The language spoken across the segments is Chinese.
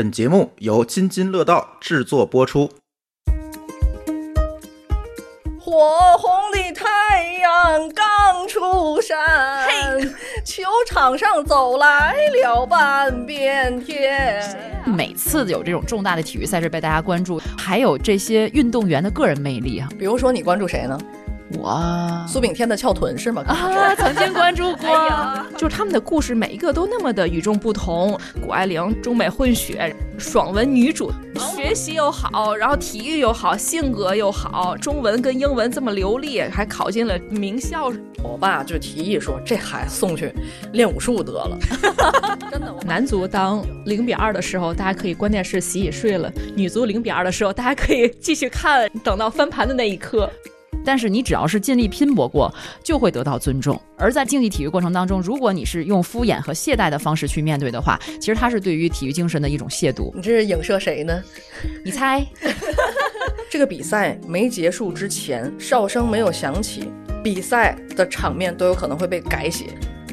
本节目由津津乐道制作播出。火红的太阳刚出山，嘿，球场上走来了半边天。每次有这种重大的体育赛事被大家关注，还有这些运动员的个人魅力啊。比如说，你关注谁呢？我苏炳添的翘臀是吗？啊，曾经关注过，就是他们的故事每一个都那么的与众不同。谷爱凌中美混血，爽文女主，学习又好，然后体育又好，性格又好，中文跟英文这么流利，还考进了名校。我爸就提议说，这孩子送去练武术得了。真的，男足当零比二的时候，大家可以关电视洗洗睡了；女足零比二的时候，大家可以继续看，等到翻盘的那一刻。但是你只要是尽力拼搏过，就会得到尊重。而在竞技体育过程当中，如果你是用敷衍和懈怠的方式去面对的话，其实它是对于体育精神的一种亵渎。你这是影射谁呢？你猜？这个比赛没结束之前，哨声没有响起，比赛的场面都有可能会被改写。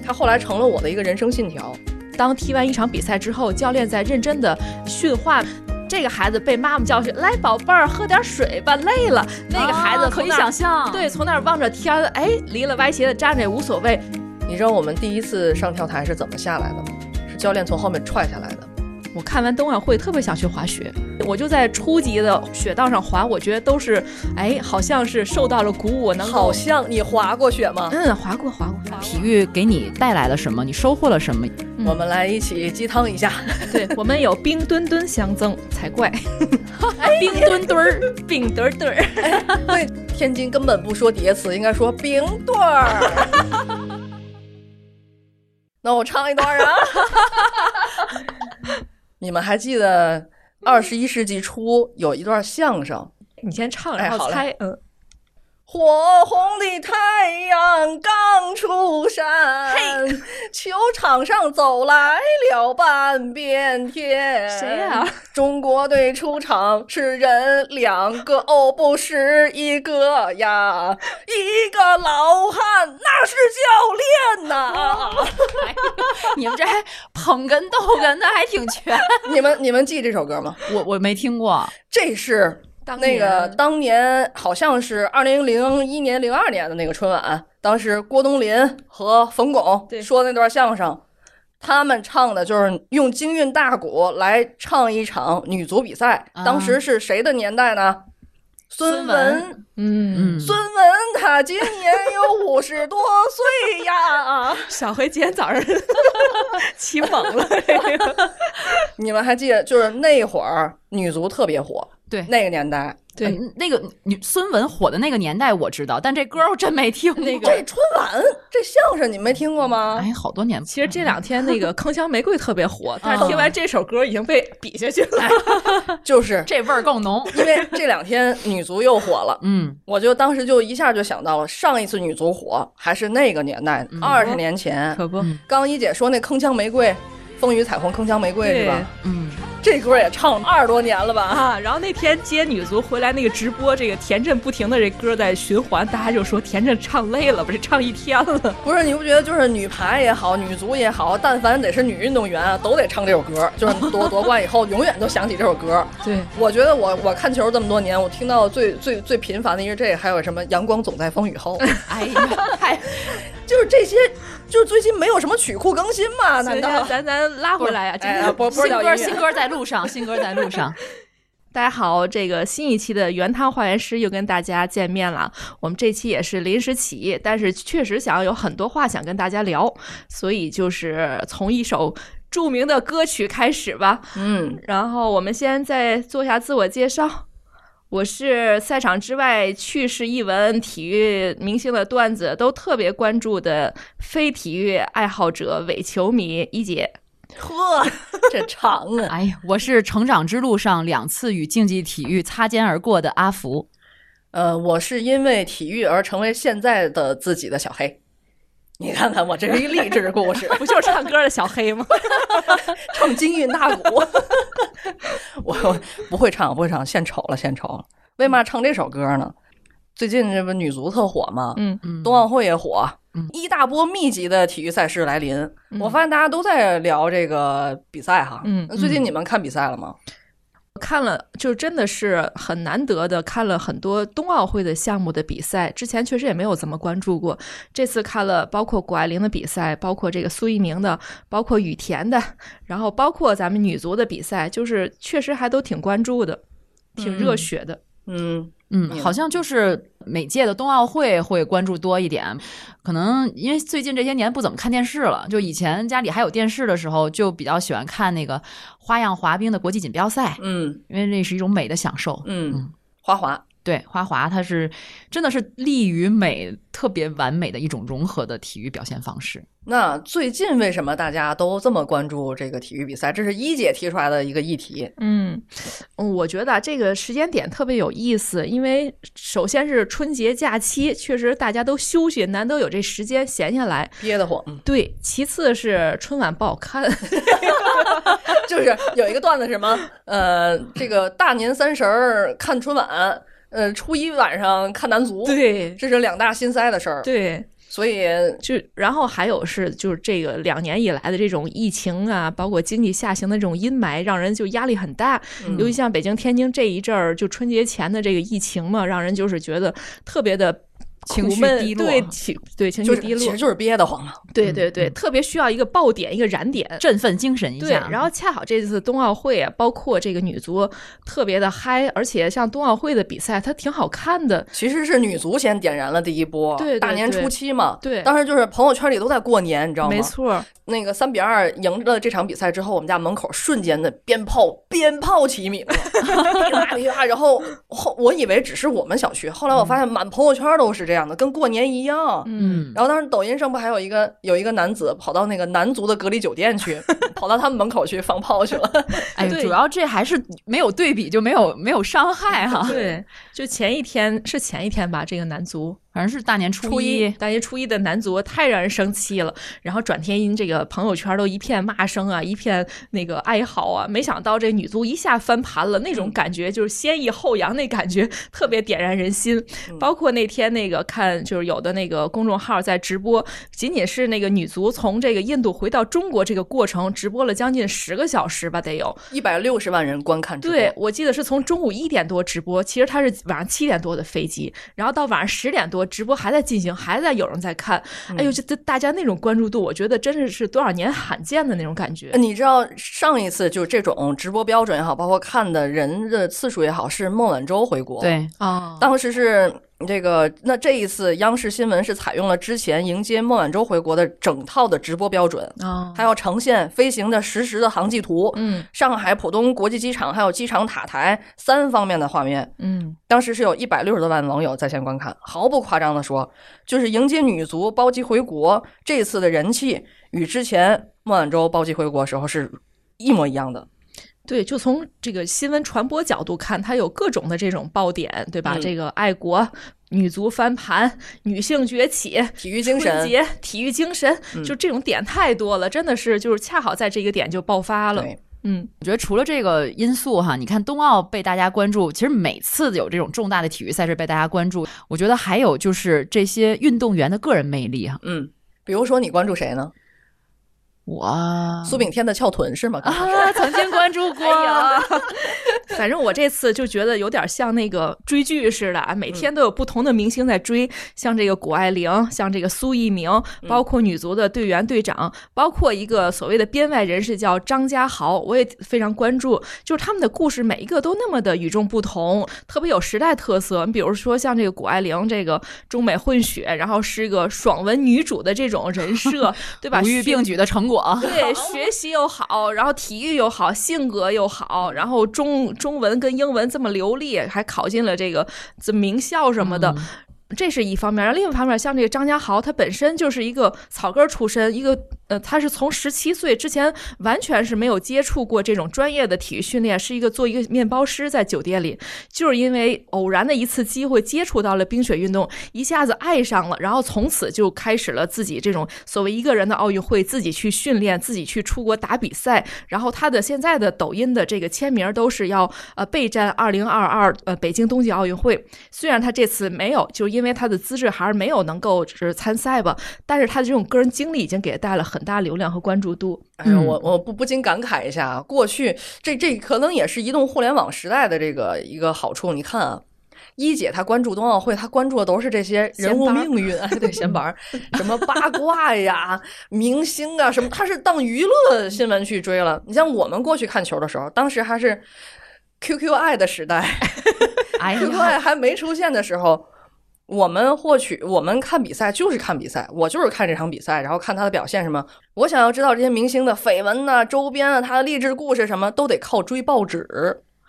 他后来成了我的一个人生信条。当踢完一场比赛之后，教练在认真的训话。这个孩子被妈妈教训，来宝贝儿，喝点水吧，累了。那个孩子可以想象，对，从那儿望着天，哎，离了歪斜的站着也无所谓。你知道我们第一次上跳台是怎么下来的吗？是教练从后面踹下来的。我看完冬奥会特别想去滑雪，我就在初级的雪道上滑，我觉得都是，哎，好像是受到了鼓舞，能好像你滑过雪吗？嗯，滑过，滑过。体育给你带来了什么？你收获了什么？我们来一起鸡汤一下。对我们有冰墩墩相赠才怪，冰墩墩儿，冰墩墩儿。对，天津根本不说叠词，应该说冰墩儿。那我唱一段啊。你们还记得二十一世纪初有一段相声？你先唱，然后猜。嗯。火红的太阳刚出山，嘿，球场上走来了半边天。谁呀？中国队出场是人两个哦，不是一个呀，一个老汉，那是教练呐。你们这还捧哏逗哏的还挺全。你们你们记这首歌吗？我我没听过。这是。那个当年好像是二零零一年、零二年的那个春晚，当时郭冬临和冯巩说那段相声，他们唱的就是用京韵大鼓来唱一场女足比赛。当时是谁的年代呢？孙文，嗯，孙文他今年有五十多岁呀。小黑今天早上 起猛了，你们还记得就是那会儿女足特别火。对那个年代，对那个女孙文火的那个年代我知道，但这歌我真没听。那 个这春晚这相声你没听过吗？哎，好多年。其实这两天那个铿锵玫瑰特别火，但是听完这首歌已经被比下去了。就是这味儿更浓，因为这两天女足又火了。嗯，我就当时就一下就想到了上一次女足火还是那个年代，二十年前。可不，刚一姐说那铿锵玫瑰，风雨彩虹铿锵玫瑰是吧？嗯。这歌也唱了二十多年了吧？啊，然后那天接女足回来那个直播，这个田震不停的这歌在循环，大家就说田震唱累了，不是唱一天了。不是，你不觉得就是女排也好，女足也好，但凡得是女运动员啊，都得唱这首歌，就是夺夺冠以后永远都想起这首歌。对，我觉得我我看球这么多年，我听到最最最频繁的是这，还有什么阳光总在风雨后。哎呀，太就是这些。就是最近没有什么曲库更新嘛？难道咱咱拉回来呀？哎，不新歌新歌在路上，新歌在路上。大家好，这个新一期的原汤化原师又跟大家见面了。我们这期也是临时起意，但是确实想要有很多话想跟大家聊，所以就是从一首著名的歌曲开始吧。嗯，然后我们先再做一下自我介绍。我是赛场之外趣事一闻、体育明星的段子都特别关注的非体育爱好者伪球迷一姐。呵，这长啊！哎呀，我是成长之路上两次与竞技体育擦肩而过的阿福。呃，我是因为体育而成为现在的自己的小黑。你看看，我这是一励志故事，不就是唱歌的小黑吗？唱京韵大鼓，我不会唱，不会唱，献丑了，献丑了。为嘛唱这首歌呢？最近这不女足特火吗？嗯嗯，冬奥会也火，一大波密集的体育赛事来临。我发现大家都在聊这个比赛哈。嗯，最近你们看比赛了吗？看了，就真的是很难得的看了很多冬奥会的项目的比赛。之前确实也没有怎么关注过，这次看了包括谷爱凌的比赛，包括这个苏翊鸣的，包括羽田的，然后包括咱们女足的比赛，就是确实还都挺关注的，挺热血的。嗯嗯，好像就是每届的冬奥会会关注多一点，可能因为最近这些年不怎么看电视了。就以前家里还有电视的时候，就比较喜欢看那个花样滑冰的国际锦标赛。嗯，因为那是一种美的享受。嗯，花滑。对花滑，它是真的是力与美，特别完美的一种融合的体育表现方式。那最近为什么大家都这么关注这个体育比赛？这是一姐提出来的一个议题。嗯，我觉得这个时间点特别有意思，因为首先是春节假期，确实大家都休息，难得有这时间闲下来，憋得慌。对，其次是春晚不好看，就是有一个段子什么，呃，这个大年三十儿看春晚。呃，初一晚上看男足，对，这是两大心塞的事儿。对，所以就然后还有是就是这个两年以来的这种疫情啊，包括经济下行的这种阴霾，让人就压力很大。尤其像北京、天津这一阵儿，就春节前的这个疫情嘛，让人就是觉得特别的。情绪低落，对情对情绪低落，其实就是憋得慌嘛。对对对，特别需要一个爆点，一个燃点，振奋精神一下。对，然后恰好这次冬奥会啊，包括这个女足特别的嗨，而且像冬奥会的比赛，它挺好看的。其实是女足先点燃了第一波，对，大年初七嘛。对，当时就是朋友圈里都在过年，你知道吗？没错。那个三比二赢了这场比赛之后，我们家门口瞬间的鞭炮鞭炮齐鸣，噼啪噼啪。然后后我以为只是我们小区，后来我发现满朋友圈都是这样的，跟过年一样。嗯。然后当时抖音上不还有一个有一个男子跑到那个男足的隔离酒店去，跑到他们门口去放炮去了。哎，主要这还是没有对比就没有没有伤害哈。对，就前一天是前一天吧，这个男足。反正是大年初一，大年初一的男足太让人生气了。然后转天，这个朋友圈都一片骂声啊，一片那个哀嚎啊。没想到这女足一下翻盘了，那种感觉就是先抑后扬，那感觉特别点燃人心。包括那天那个看，就是有的那个公众号在直播，仅仅是那个女足从这个印度回到中国这个过程，直播了将近十个小时吧，得有一百六十万人观看。对，我记得是从中午一点多直播，其实他是晚上七点多的飞机，然后到晚上十点多。直播还在进行，还在有人在看。哎呦，这这大家那种关注度，我觉得真的是多少年罕见的那种感觉。你知道上一次就是这种直播标准也好，包括看的人的次数也好，是孟晚舟回国。对啊，当时是。这个那这一次央视新闻是采用了之前迎接孟晚舟回国的整套的直播标准啊，还要呈现飞行的实时的航迹图，嗯，上海浦东国际机场还有机场塔台三方面的画面，嗯，当时是有一百六十多万网友在线观看，毫不夸张的说，就是迎接女足包机回国这次的人气与之前孟晚舟包机回国时候是一模一样的。对，就从这个新闻传播角度看，它有各种的这种爆点，对吧？这个爱国、女足翻盘、女性崛起、体育精神、节、体育精神，就这种点太多了，真的是就是恰好在这个点就爆发了。嗯，我觉得除了这个因素哈，你看冬奥被大家关注，其实每次有这种重大的体育赛事被大家关注，我觉得还有就是这些运动员的个人魅力哈。嗯，比如说你关注谁呢？我苏炳添的翘臀是吗？啊，曾经关注过。反正我这次就觉得有点像那个追剧似的啊，每天都有不同的明星在追，像这个谷爱凌，像这个苏翊鸣，包括女足的队员队长，包括一个所谓的编外人士叫张家豪，我也非常关注。就是他们的故事每一个都那么的与众不同，特别有时代特色。你比如说像这个谷爱凌，这个中美混血，然后是一个爽文女主的这种人设，对吧？无欲并举的成果。对，学习又好，然后体育又好，性格又好，然后中中文跟英文这么流利，还考进了这个这名校什么的。这是一方面，然后另一方面，像这个张家豪，他本身就是一个草根出身，一个呃，他是从十七岁之前完全是没有接触过这种专业的体育训练，是一个做一个面包师在酒店里，就是因为偶然的一次机会接触到了冰雪运动，一下子爱上了，然后从此就开始了自己这种所谓一个人的奥运会，自己去训练，自己去出国打比赛，然后他的现在的抖音的这个签名都是要呃备战二零二二呃北京冬季奥运会，虽然他这次没有就。因为他的资质还是没有能够就是参赛吧，但是他的这种个人经历已经给他带了很大流量和关注度。哎呀，我我不不禁感慨一下，过去这这可能也是移动互联网时代的这个一个好处。你看啊。一姐她关注冬奥会，她关注的都是这些人物命运，哎，对，闲玩 什么八卦呀、明星啊，什么，她是当娱乐新闻去追了。你像我们过去看球的时候，当时还是 QQ 爱的时代，QQ 爱还没出现的时候，我们获取我们看比赛就是看比赛，我就是看这场比赛，然后看他的表现什么。我想要知道这些明星的绯闻呐、周边啊、他的励志故事什么，都得靠追报纸。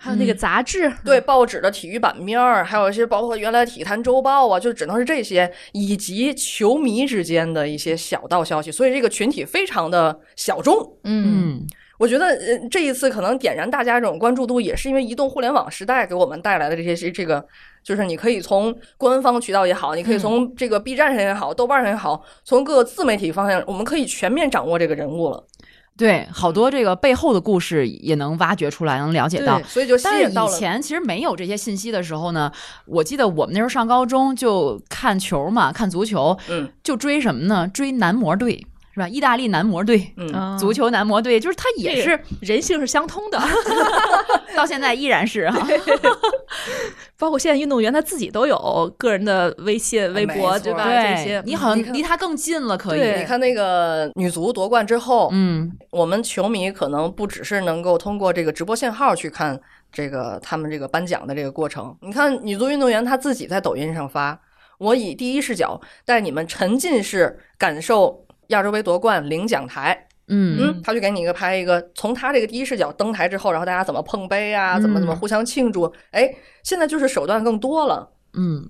还有那个杂志，对报纸的体育版面儿，还有一些包括原来体坛周报啊，就只能是这些，以及球迷之间的一些小道消息，所以这个群体非常的小众。嗯，我觉得呃这一次可能点燃大家这种关注度，也是因为移动互联网时代给我们带来的这些这个，就是你可以从官方渠道也好，你可以从这个 B 站上也好，豆瓣上也好，从各个自媒体方向，我们可以全面掌握这个人物了。对，好多这个背后的故事也能挖掘出来，能了解到。所以就但是以前其实没有这些信息的时候呢，我记得我们那时候上高中就看球嘛，看足球，嗯，就追什么呢？追男模队。是吧？意大利男模队，嗯，足球男模队，就是他也是人性是相通的 到现在依然是哈。包括现在运动员他自己都有个人的微信、微博，对吧？这些你好像离他更近了，可以。你看那个女足夺冠之后，嗯，我们球迷可能不只是能够通过这个直播信号去看这个他们这个颁奖的这个过程。你看女足运动员她自己在抖音上发，我以第一视角带你们沉浸式感受。亚洲杯夺冠领奖台，嗯。嗯，他就给你一个拍一个，从他这个第一视角登台之后，然后大家怎么碰杯啊，怎么怎么互相庆祝，哎，现在就是手段更多了，嗯，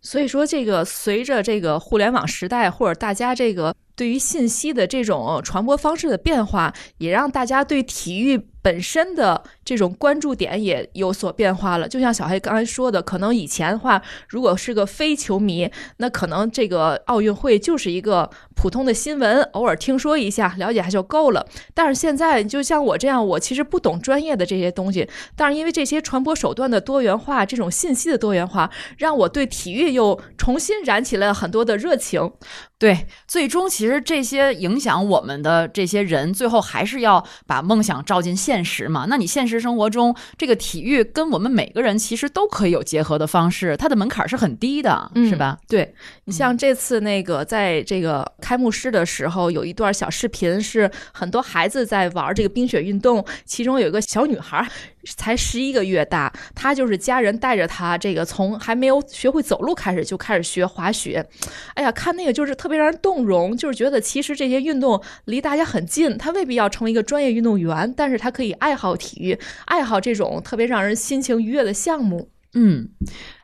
所以说这个随着这个互联网时代或者大家这个对于信息的这种传播方式的变化，也让大家对体育。本身的这种关注点也有所变化了，就像小黑刚才说的，可能以前的话，如果是个非球迷，那可能这个奥运会就是一个普通的新闻，偶尔听说一下，了解还就够了。但是现在，就像我这样，我其实不懂专业的这些东西，但是因为这些传播手段的多元化，这种信息的多元化，让我对体育又重新燃起了很多的热情。对，最终其实这些影响我们的这些人，最后还是要把梦想照进现实嘛。那你现实生活中，这个体育跟我们每个人其实都可以有结合的方式，它的门槛是很低的，是吧？对你像这次那个在这个开幕式的时候，有一段小视频是很多孩子在玩这个冰雪运动，其中有一个小女孩。才十一个月大，他就是家人带着他，这个从还没有学会走路开始就开始学滑雪。哎呀，看那个就是特别让人动容，就是觉得其实这些运动离大家很近，他未必要成为一个专业运动员，但是他可以爱好体育，爱好这种特别让人心情愉悦的项目。嗯，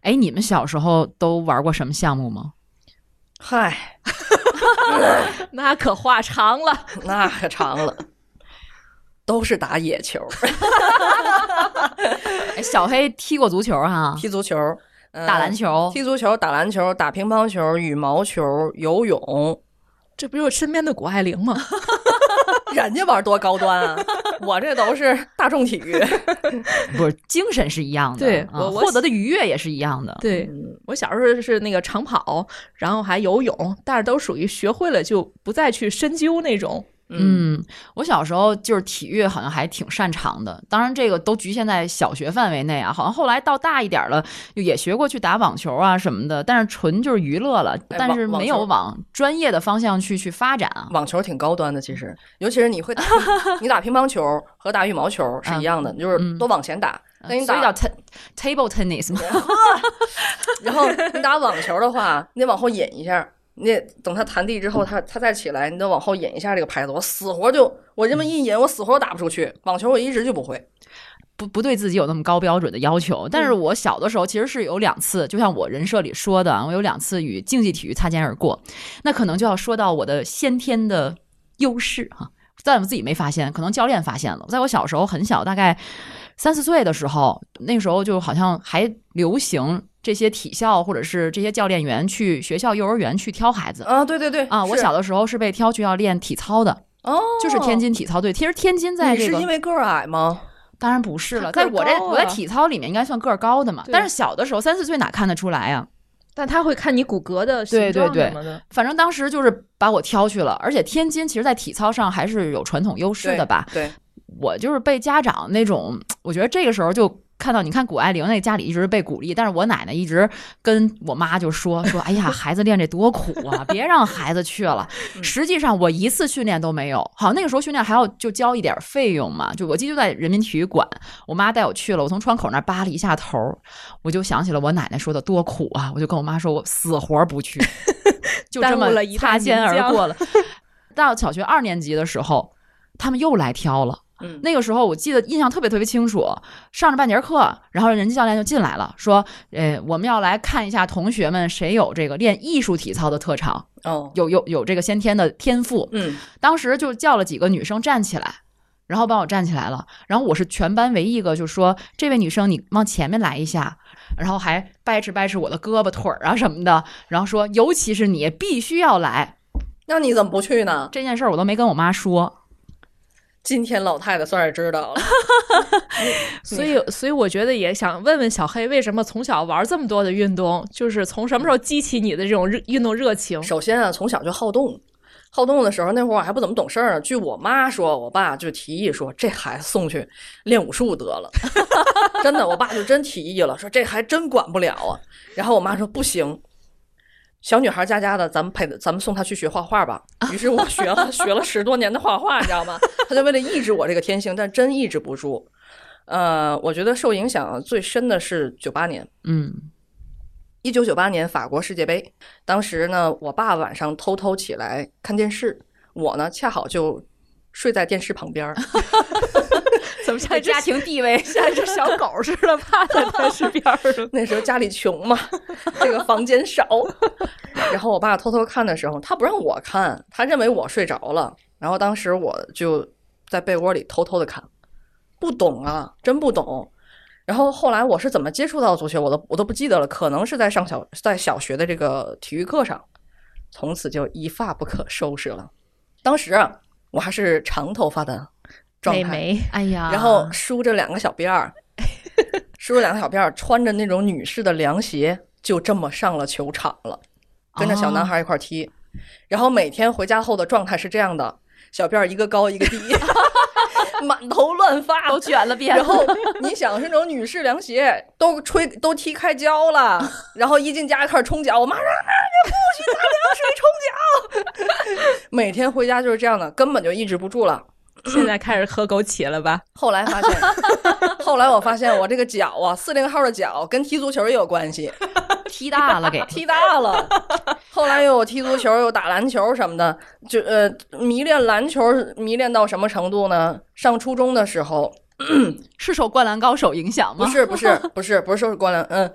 哎，你们小时候都玩过什么项目吗？嗨，那可话长了，那可长了。都是打野球，小黑踢过足球哈，踢足球，打篮球，踢足球，打篮球，打乒乓球，羽毛球，游泳，这不就是身边的谷爱凌吗？人家玩多高端啊，我这都是大众体育，不是精神是一样的，对我获得的愉悦也是一样的。对我小时候是那个长跑，然后还游泳，但是都属于学会了就不再去深究那种。嗯，我小时候就是体育好像还挺擅长的，当然这个都局限在小学范围内啊。好像后来到大一点了，也学过去打网球啊什么的，但是纯就是娱乐了，但是没有往专业的方向去去发展啊。网球挺高端的，其实，尤其是你会打，你打乒乓球和打羽毛球是一样的，就是都往前打。那你打 table tennis，然后你打网球的话，你得往后引一下。你等他弹地之后，他他再起来，你得往后引一下这个拍子。我死活就我这么一引，我死活打不出去。网球我一直就不会，不不对自己有那么高标准的要求。但是我小的时候其实是有两次，就像我人设里说的，我有两次与竞技体育擦肩而过。那可能就要说到我的先天的优势哈，在我自己没发现，可能教练发现了。在我小时候很小，大概三四岁的时候，那时候就好像还流行。这些体校或者是这些教练员去学校幼儿园去挑孩子啊，对对对啊！我小的时候是被挑去要练体操的哦，就是天津体操队。其实天津在这个是因为个儿矮吗？当然不是了，在我这我在体操里面应该算个儿高的嘛。但是小的时候三四岁哪看得出来呀？但他会看你骨骼的对对对什么的。反正当时就是把我挑去了，而且天津其实，在体操上还是有传统优势的吧？对，我就是被家长那种，我觉得这个时候就。看到你看谷爱凌那家里一直被鼓励，但是我奶奶一直跟我妈就说 说，哎呀，孩子练这多苦啊，别让孩子去了。实际上我一次训练都没有，好像那个时候训练还要就交一点费用嘛。就我记得就在人民体育馆，我妈带我去了，我从窗口那扒了一下头，我就想起了我奶奶说的多苦啊，我就跟我妈说，我死活不去，就这么擦肩而过了。到小学二年级的时候，他们又来挑了。嗯，那个时候我记得印象特别特别清楚，上着半节课，然后人家教练就进来了，说：“呃，我们要来看一下同学们谁有这个练艺术体操的特长，哦，有有有这个先天的天赋。”嗯，当时就叫了几个女生站起来，然后帮我站起来了，然后我是全班唯一一个，就说：“这位女生，你往前面来一下。”然后还掰扯掰扯我的胳膊腿儿啊什么的，然后说：“尤其是你必须要来。”那你怎么不去呢？这件事儿我都没跟我妈说。今天老太太算是知道了，所以所以我觉得也想问问小黑，为什么从小玩这么多的运动？就是从什么时候激起你的这种热运动热情？首先啊，从小就好动，好动的时候那会儿我还不怎么懂事儿呢。据我妈说，我爸就提议说，这孩子送去练武术得了。真的，我爸就真提议了，说这还真管不了啊。然后我妈说不行。小女孩家家的，咱们陪咱们送她去学画画吧。于是我学了 学了十多年的画画，你知道吗？她就为了抑制我这个天性，但真抑制不住。呃，我觉得受影响最深的是九八年，嗯，一九九八年法国世界杯，当时呢，我爸晚上偷偷起来看电视，我呢恰好就睡在电视旁边儿。怎么像 家庭地位 像一只小狗似的趴在 电视边儿？那时候家里穷嘛，这个房间少。然后我爸偷偷看的时候，他不让我看，他认为我睡着了。然后当时我就在被窝里偷偷的看，不懂啊，真不懂。然后后来我是怎么接触到足球，我都我都不记得了。可能是在上小在小学的这个体育课上，从此就一发不可收拾了。当时啊，我还是长头发的。美眉，哎呀，然后梳着两个小辫儿，梳着两个小辫儿，穿着那种女士的凉鞋，就这么上了球场了，跟着小男孩一块踢。然后每天回家后的状态是这样的：小辫儿一个高一个低，满头乱发，都卷了辫。然后 你想是那种女士凉鞋，都吹都踢开胶了。然后一进家开始冲脚，我妈说：“你不许拿凉水冲脚。”每天回家就是这样的，根本就抑制不住了。现在开始喝枸杞了吧？后来发现，后来我发现我这个脚啊，四零号的脚跟踢足球也有关系，踢大了给踢大了。后来又有踢足球，又打篮球什么的，就呃迷恋篮球，迷恋到什么程度呢？上初中的时候，是受《灌篮高手》影响吗？不是，不是，不是，不是受《灌篮》。嗯，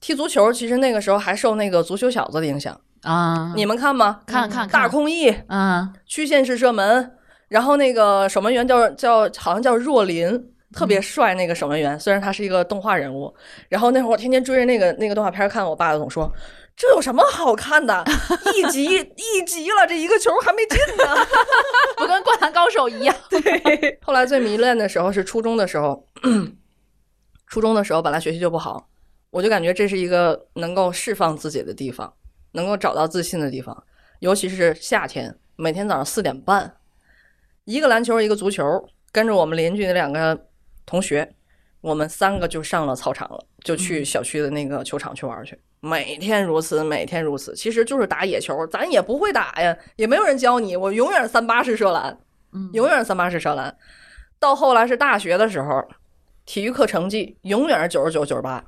踢足球其实那个时候还受那个足球小子的影响啊。你们看吗？看看大空翼，嗯，曲线式射门。然后那个守门员叫叫好像叫若琳，特别帅那个守门员，虽然他是一个动画人物。然后那会儿我天天追着那个那个动画片看，我爸总说这有什么好看的？一集一集了，这一个球还没进呢，不跟灌篮高手一样。对。后来最迷恋的时候是初中的时候，初中的时候本来学习就不好，我就感觉这是一个能够释放自己的地方，能够找到自信的地方，尤其是夏天，每天早上四点半。一个篮球，一个足球，跟着我们邻居那两个同学，我们三个就上了操场了，就去小区的那个球场去玩去。每天如此，每天如此，其实就是打野球，咱也不会打呀，也没有人教你。我永远三八式射篮，永远三八式射篮。到后来是大学的时候，体育课成绩永远是九十九、九十八。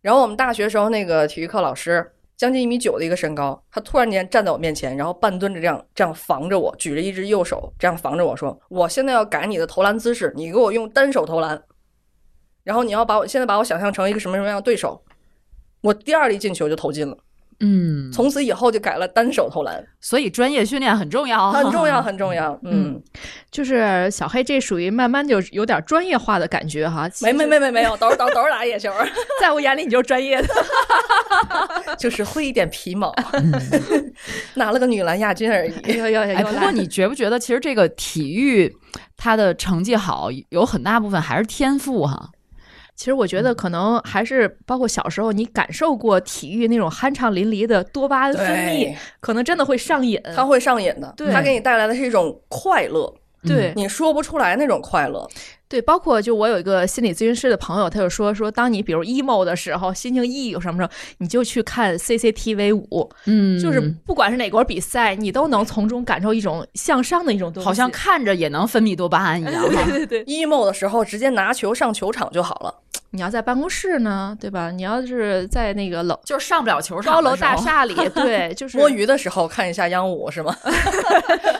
然后我们大学时候那个体育课老师。将近一米九的一个身高，他突然间站在我面前，然后半蹲着这样这样防着我，举着一只右手这样防着我说：“我现在要改你的投篮姿势，你给我用单手投篮。然后你要把我现在把我想象成一个什么什么样的对手，我第二粒进球就投进了。”嗯，从此以后就改了单手投篮，所以专业训练很重要，很重要，很重要。嗯，就是小黑这属于慢慢就有点专业化的感觉哈。没没没没没有，都是都都是打野球，在我眼里你就是专业的，就是会一点皮毛，拿了个女篮亚军而已。要要要！不过你觉不觉得，其实这个体育它的成绩好，有很大部分还是天赋哈。其实我觉得可能还是包括小时候你感受过体育那种酣畅淋漓的多巴胺分泌，可能真的会上瘾。它会上瘾的，它给你带来的是一种快乐，对你说不出来那种快乐。对，包括就我有一个心理咨询师的朋友，他就说说，当你比如 emo 的时候，心情抑郁什么时候，你就去看 CCTV 五，嗯，就是不管是哪国比赛，你都能从中感受一种向上的一种东西，好像看着也能分泌多巴胺一样。对对对，emo 的时候直接拿球上球场就好了。你要在办公室呢，对吧？你要是在那个楼，就是上不了球场，高楼大厦里，对，就是摸鱼的时候看一下央五是吗？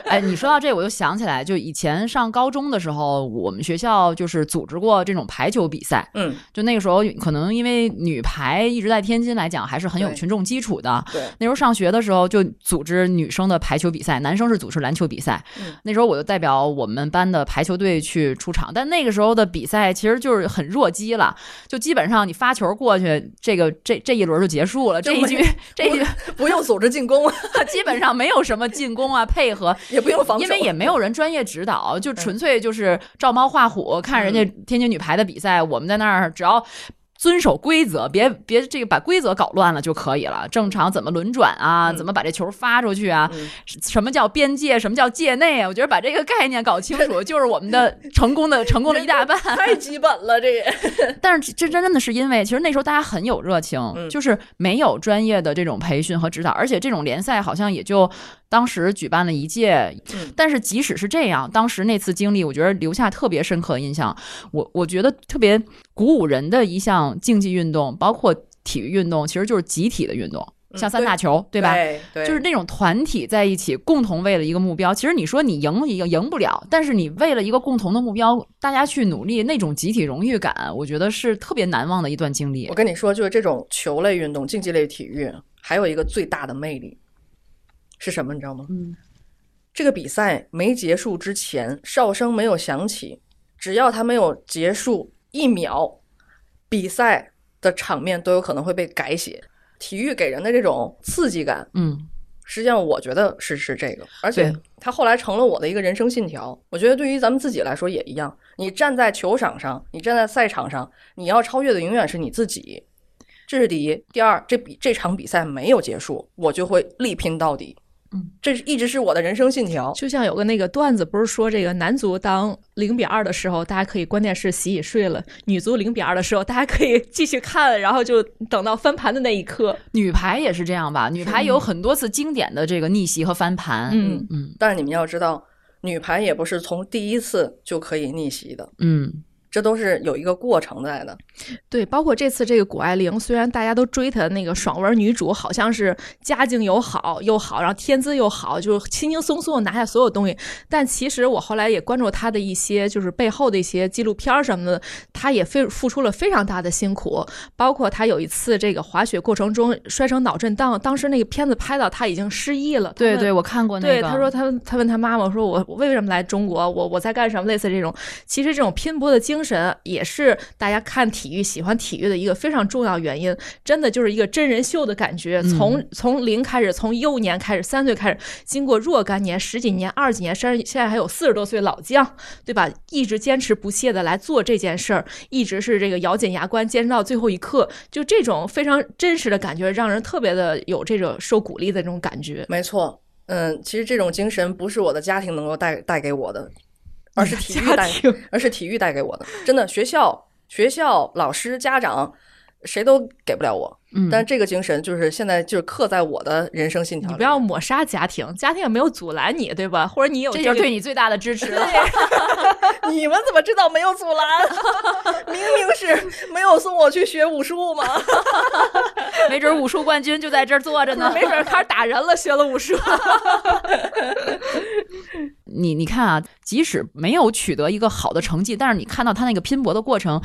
哎，你说到这，我就想起来，就以前上高中的时候，我们学校就是组织过这种排球比赛。嗯，就那个时候，可能因为女排一直在天津来讲还是很有群众基础的。对，那时候上学的时候就组织女生的排球比赛，男生是组织篮球比赛。嗯，那时候我就代表我们班的排球队去出场，但那个时候的比赛其实就是很弱鸡了，就基本上你发球过去，这个这这一轮就结束了。这一局 这一局不用组织进攻，基本上没有什么进攻啊配合。也不用防守，因为也没有人专业指导，就纯粹就是照猫画虎，看人家天津女排的比赛，我们在那儿只要。遵守规则，别别这个把规则搞乱了就可以了。正常怎么轮转啊？怎么把这球发出去啊？什么叫边界？什么叫界内？我觉得把这个概念搞清楚，就是我们的成功的成功的一大半。太基本了，这也。但是这真真的是因为，其实那时候大家很有热情，就是没有专业的这种培训和指导，而且这种联赛好像也就当时举办了一届。但是即使是这样，当时那次经历，我觉得留下特别深刻的印象。我我觉得特别鼓舞人的一项。竞技运动包括体育运动，其实就是集体的运动，像三大球，对吧？对，就是那种团体在一起，共同为了一个目标。其实你说你赢已经赢不了，但是你为了一个共同的目标，大家去努力，那种集体荣誉感，我觉得是特别难忘的一段经历。我跟你说，就是这种球类运动、竞技类体育，还有一个最大的魅力是什么？你知道吗？嗯，这个比赛没结束之前，哨声没有响起，只要它没有结束一秒。比赛的场面都有可能会被改写，体育给人的这种刺激感，嗯，实际上我觉得是是这个，而且它后来成了我的一个人生信条。我觉得对于咱们自己来说也一样，你站在球场上，你站在赛场上，你要超越的永远是你自己，这是第一。第二，这比这场比赛没有结束，我就会力拼到底。嗯，这是一直是我的人生信条。就像有个那个段子，不是说这个男足当零比二的时候，大家可以关电视洗洗睡了；女足零比二的时候，大家可以 继续看，然后就等到翻盘的那一刻。女排也是这样吧？女排有很多次经典的这个逆袭和翻盘。嗯嗯。但是你们要知道，女排也不是从第一次就可以逆袭的。嗯。这都是有一个过程在的，对，包括这次这个谷爱凌，虽然大家都追她那个爽文女主，好像是家境又好又好，然后天资又好，就轻轻松松拿下所有东西，但其实我后来也关注她的一些就是背后的一些纪录片什么的，她也非付出了非常大的辛苦，包括她有一次这个滑雪过程中摔成脑震荡，当时那个片子拍到她已经失忆了。对对，我看过那个。对，她说她她问她妈妈说：“我我为什么来中国？我我在干什么？”类似这种，其实这种拼搏的精。精神也是大家看体育、喜欢体育的一个非常重要原因。真的就是一个真人秀的感觉，从从零开始，从幼年开始，三岁开始，经过若干年、十几年、二十几年，甚至现在还有四十多岁老将，对吧？一直坚持不懈的来做这件事儿，一直是这个咬紧牙关，坚持到最后一刻。就这种非常真实的感觉，让人特别的有这种受鼓励的这种感觉。没错，嗯，其实这种精神不是我的家庭能够带带给我的。而是体育带，而是体育带给我的，真的，学校、学校、老师、家长，谁都给不了我。嗯，但这个精神就是现在就是刻在我的人生信条。你不要抹杀家庭，家庭也没有阻拦你，对吧？或者你有，这就是对你最大的支持。你们怎么知道没有阻拦？明明是没有送我去学武术吗？没准武术冠军就在这儿坐着呢。没准开始打人了，学了武术。你你看啊，即使没有取得一个好的成绩，但是你看到他那个拼搏的过程。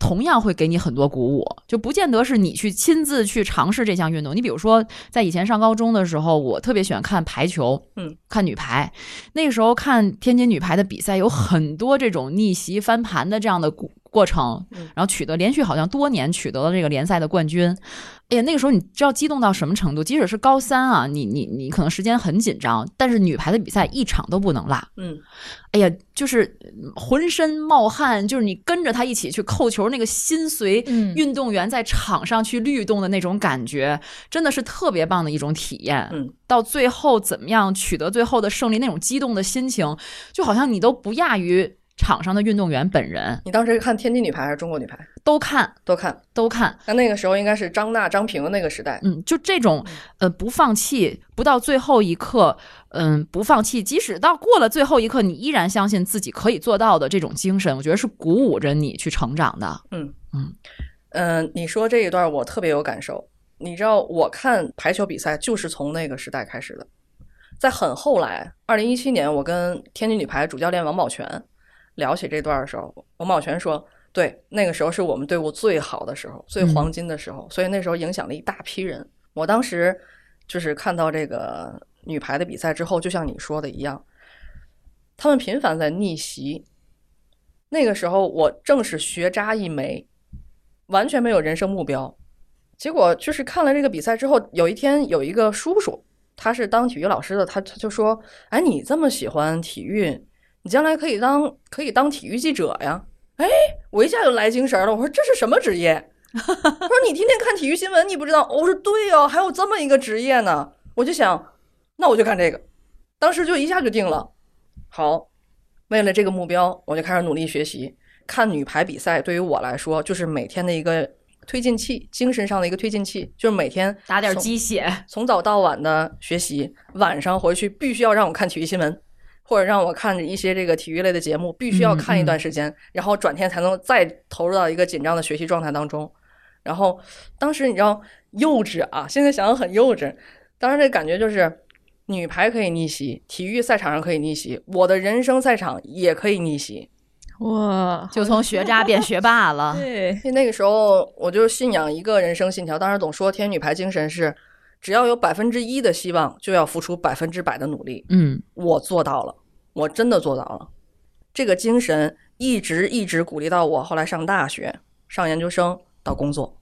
同样会给你很多鼓舞，就不见得是你去亲自去尝试这项运动。你比如说，在以前上高中的时候，我特别喜欢看排球，嗯，看女排。那个时候看天津女排的比赛，有很多这种逆袭翻盘的这样的故过程，然后取得连续好像多年取得了这个联赛的冠军。哎呀，那个时候你知道激动到什么程度？即使是高三啊，你你你可能时间很紧张，但是女排的比赛一场都不能落。嗯，哎呀，就是浑身冒汗，就是你跟着他一起去扣球，那个心随运动员在场上去律动的那种感觉，真的是特别棒的一种体验。嗯，到最后怎么样取得最后的胜利，那种激动的心情，就好像你都不亚于。场上的运动员本人，你当时看天津女排还是中国女排？都看，都看，都看。那那个时候应该是张娜、张平的那个时代。嗯，就这种呃不放弃，不到最后一刻，嗯不放弃，即使到过了最后一刻，你依然相信自己可以做到的这种精神，我觉得是鼓舞着你去成长的。嗯嗯嗯，你说这一段我特别有感受。你知道，我看排球比赛就是从那个时代开始的，在很后来，二零一七年，我跟天津女排主教练王宝全。聊起这段的时候，王宝全说：“对，那个时候是我们队伍最好的时候，最黄金的时候，所以那时候影响了一大批人。我当时就是看到这个女排的比赛之后，就像你说的一样，他们频繁在逆袭。那个时候我正是学渣一枚，完全没有人生目标。结果就是看了这个比赛之后，有一天有一个叔叔，他是当体育老师的，他他就说：‘哎，你这么喜欢体育？’”你将来可以当可以当体育记者呀！哎，我一下就来精神了。我说这是什么职业？他说你天天看体育新闻，你不知道？我说对哦，还有这么一个职业呢。我就想，那我就干这个。当时就一下就定了。好，为了这个目标，我就开始努力学习。看女排比赛对于我来说，就是每天的一个推进器，精神上的一个推进器，就是每天打点鸡血，从早到晚的学习，晚上回去必须要让我看体育新闻。或者让我看一些这个体育类的节目，必须要看一段时间，然后转天才能再投入到一个紧张的学习状态当中。然后当时你知道幼稚啊，现在想想很幼稚。当时这感觉就是，女排可以逆袭，体育赛场上可以逆袭，我的人生赛场也可以逆袭。哇，就从学渣变学霸了。对，那个时候我就信仰一个人生信条，当时总说天女排精神是。只要有百分之一的希望，就要付出百分之百的努力。嗯，我做到了，我真的做到了。这个精神一直一直鼓励到我后来上大学、上研究生到工作，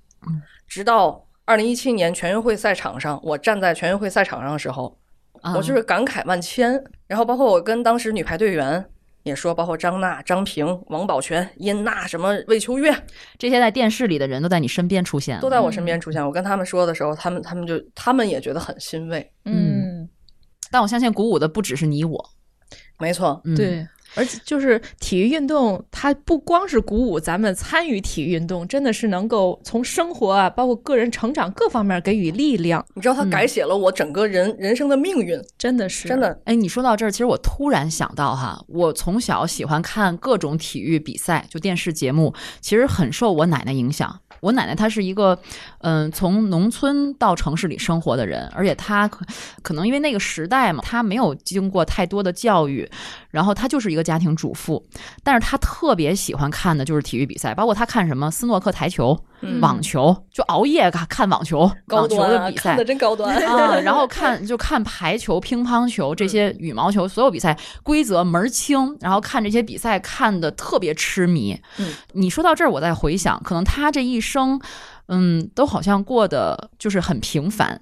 直到二零一七年全运会赛场上，我站在全运会赛场上的时候，我就是感慨万千。然后包括我跟当时女排队员。也说，包括张娜、张平、王宝泉、殷娜，什么魏秋月，这些在电视里的人都在你身边出现，都在我身边出现。我跟他们说的时候，他们他们就他们也觉得很欣慰。嗯，但我相信鼓舞的不只是你我，没错，对。而且就是体育运动，它不光是鼓舞咱们参与体育运动，真的是能够从生活啊，包括个人成长各方面给予力量。你知道，它改写了我整个人人生的命运，真的是真的。哎，你说到这儿，其实我突然想到哈，我从小喜欢看各种体育比赛，就电视节目，其实很受我奶奶影响。我奶奶她是一个，嗯，从农村到城市里生活的人，而且她可可能因为那个时代嘛，她没有经过太多的教育，然后她就是一个家庭主妇，但是他特别喜欢看的就是体育比赛，包括他看什么斯诺克台球、网球，就熬夜看看网球、网球的比赛，看的真高端啊。然后看就看排球、乒乓球这些羽毛球所有比赛规则门儿清，然后看这些比赛看的特别痴迷。嗯，你说到这儿，我在回想，可能他这一。生，嗯，都好像过得就是很平凡，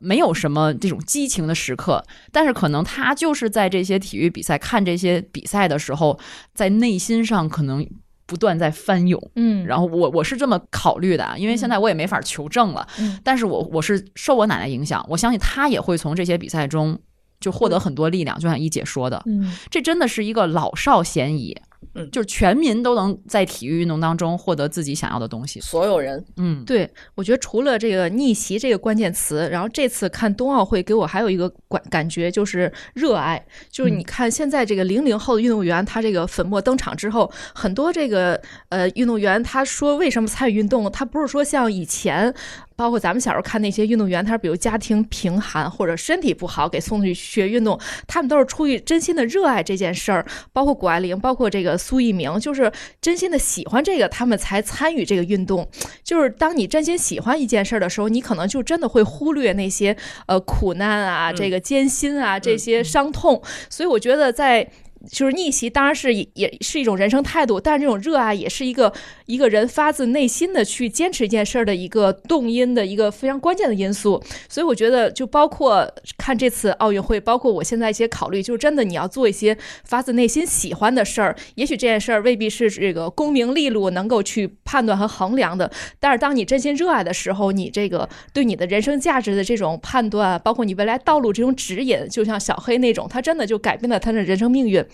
没有什么这种激情的时刻。但是可能他就是在这些体育比赛看这些比赛的时候，在内心上可能不断在翻涌。嗯，然后我我是这么考虑的，因为现在我也没法求证了。嗯，但是我我是受我奶奶影响，我相信她也会从这些比赛中就获得很多力量。就像一姐说的，嗯，这真的是一个老少咸宜。嗯，就是全民都能在体育运动当中获得自己想要的东西。所有人，嗯，对，我觉得除了这个逆袭这个关键词，然后这次看冬奥会给我还有一个感感觉就是热爱。就是你看现在这个零零后的运动员，他这个粉墨登场之后，很多这个呃运动员他说为什么参与运动，他不是说像以前。包括咱们小时候看那些运动员，他比如家庭贫寒或者身体不好，给送去学运动，他们都是出于真心的热爱这件事儿。包括谷爱凌，包括这个苏翊鸣，就是真心的喜欢这个，他们才参与这个运动。就是当你真心喜欢一件事儿的时候，你可能就真的会忽略那些呃苦难啊、这个艰辛啊、这些伤痛。所以我觉得在。就是逆袭，当然是也是一种人生态度，但是这种热爱也是一个一个人发自内心的去坚持一件事儿的一个动因的一个非常关键的因素。所以我觉得，就包括看这次奥运会，包括我现在一些考虑，就是真的你要做一些发自内心喜欢的事儿，也许这件事儿未必是这个功名利禄能够去判断和衡量的，但是当你真心热爱的时候，你这个对你的人生价值的这种判断，包括你未来道路这种指引，就像小黑那种，他真的就改变了他的人生命运。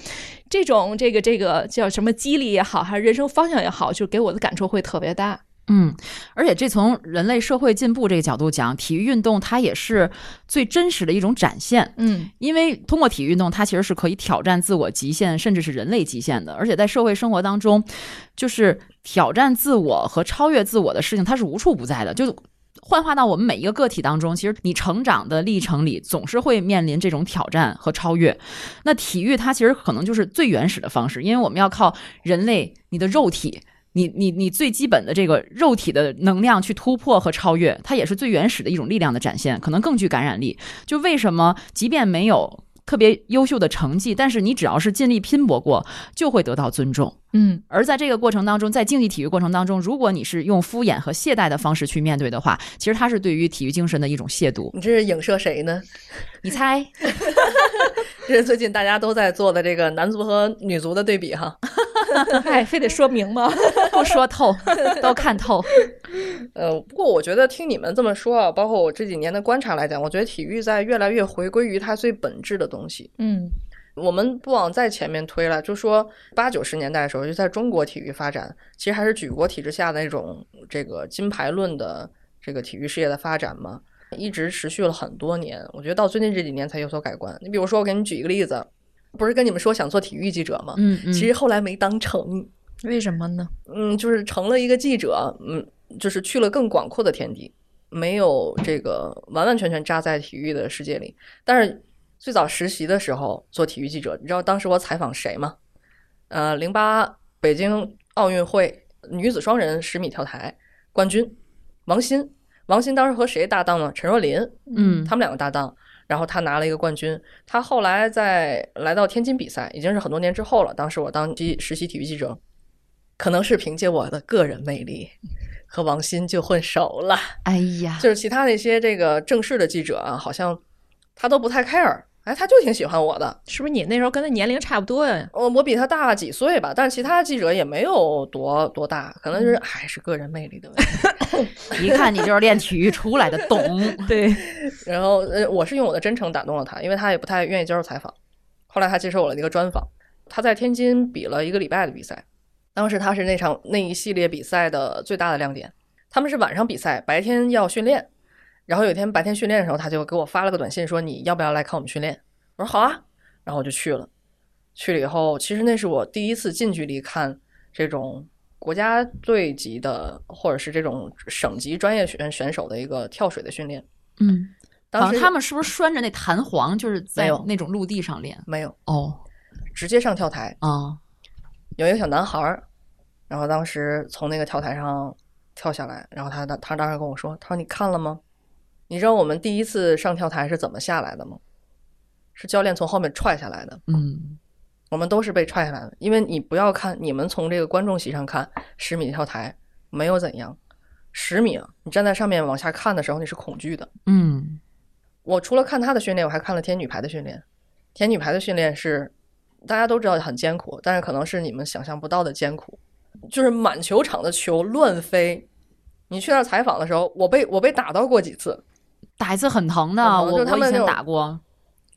这种这个这个叫什么激励也好，还是人生方向也好，就给我的感触会特别大。嗯，而且这从人类社会进步这个角度讲，体育运动它也是最真实的一种展现。嗯，因为通过体育运动，它其实是可以挑战自我极限，甚至是人类极限的。而且在社会生活当中，就是挑战自我和超越自我的事情，它是无处不在的。就幻化到我们每一个个体当中，其实你成长的历程里，总是会面临这种挑战和超越。那体育它其实可能就是最原始的方式，因为我们要靠人类你的肉体。你你你最基本的这个肉体的能量去突破和超越，它也是最原始的一种力量的展现，可能更具感染力。就为什么即便没有特别优秀的成绩，但是你只要是尽力拼搏过，就会得到尊重。嗯，而在这个过程当中，在竞技体育过程当中，如果你是用敷衍和懈怠的方式去面对的话，其实它是对于体育精神的一种亵渎。你这是影射谁呢？你猜？这是最近大家都在做的这个男足和女足的对比哈。哎，非得说明吗？不说透，都看透。呃，不过我觉得听你们这么说啊，包括我这几年的观察来讲，我觉得体育在越来越回归于它最本质的东西。嗯，我们不往再前面推了，就说八九十年代的时候，就在中国体育发展，其实还是举国体制下的那种这个金牌论的这个体育事业的发展嘛，一直持续了很多年。我觉得到最近这几年才有所改观。你比如说，我给你举一个例子。不是跟你们说想做体育记者吗？嗯其实后来没当成，为什么呢？嗯，就是成了一个记者，嗯，就是去了更广阔的天地，没有这个完完全全扎在体育的世界里。但是最早实习的时候做体育记者，你知道当时我采访谁吗？呃，零八北京奥运会女子双人十米跳台冠军王鑫，王鑫当时和谁搭档呢？陈若琳，嗯，他们两个搭档。然后他拿了一个冠军。他后来在来到天津比赛，已经是很多年之后了。当时我当记实习体育记者，可能是凭借我的个人魅力，和王鑫就混熟了。哎呀，就是其他那些这个正式的记者啊，好像他都不太 care。哎，他就挺喜欢我的，是不是？你那时候跟他年龄差不多呀？我我比他大几岁吧，但是其他记者也没有多多大，可能就是还是个人魅力的问题。一看你就是练体育出来的，懂。对。然后呃，我是用我的真诚打动了他，因为他也不太愿意接受采访。后来他接受我的一个专访，他在天津比了一个礼拜的比赛，当时他是那场那一系列比赛的最大的亮点。他们是晚上比赛，白天要训练。然后有一天白天训练的时候，他就给我发了个短信，说你要不要来看我们训练？我说好啊，然后我就去了。去了以后，其实那是我第一次近距离看这种国家队级的，或者是这种省级专业选选手的一个跳水的训练。嗯，当时他们是不是拴着那弹簧，就是在那种陆地上练？没有哦，直接上跳台啊。有一个小男孩儿，然后当时从那个跳台上跳下来，然后他他当时跟我说：“他说你看了吗？”你知道我们第一次上跳台是怎么下来的吗？是教练从后面踹下来的。嗯，我们都是被踹下来的。因为你不要看，你们从这个观众席上看十米跳台没有怎样，十米你站在上面往下看的时候，你是恐惧的。嗯，我除了看他的训练，我还看了天女排的训练。天女排的训练是大家都知道很艰苦，但是可能是你们想象不到的艰苦，就是满球场的球乱飞。你去那儿采访的时候，我被我被打到过几次。打一次很疼的，我我以前打过，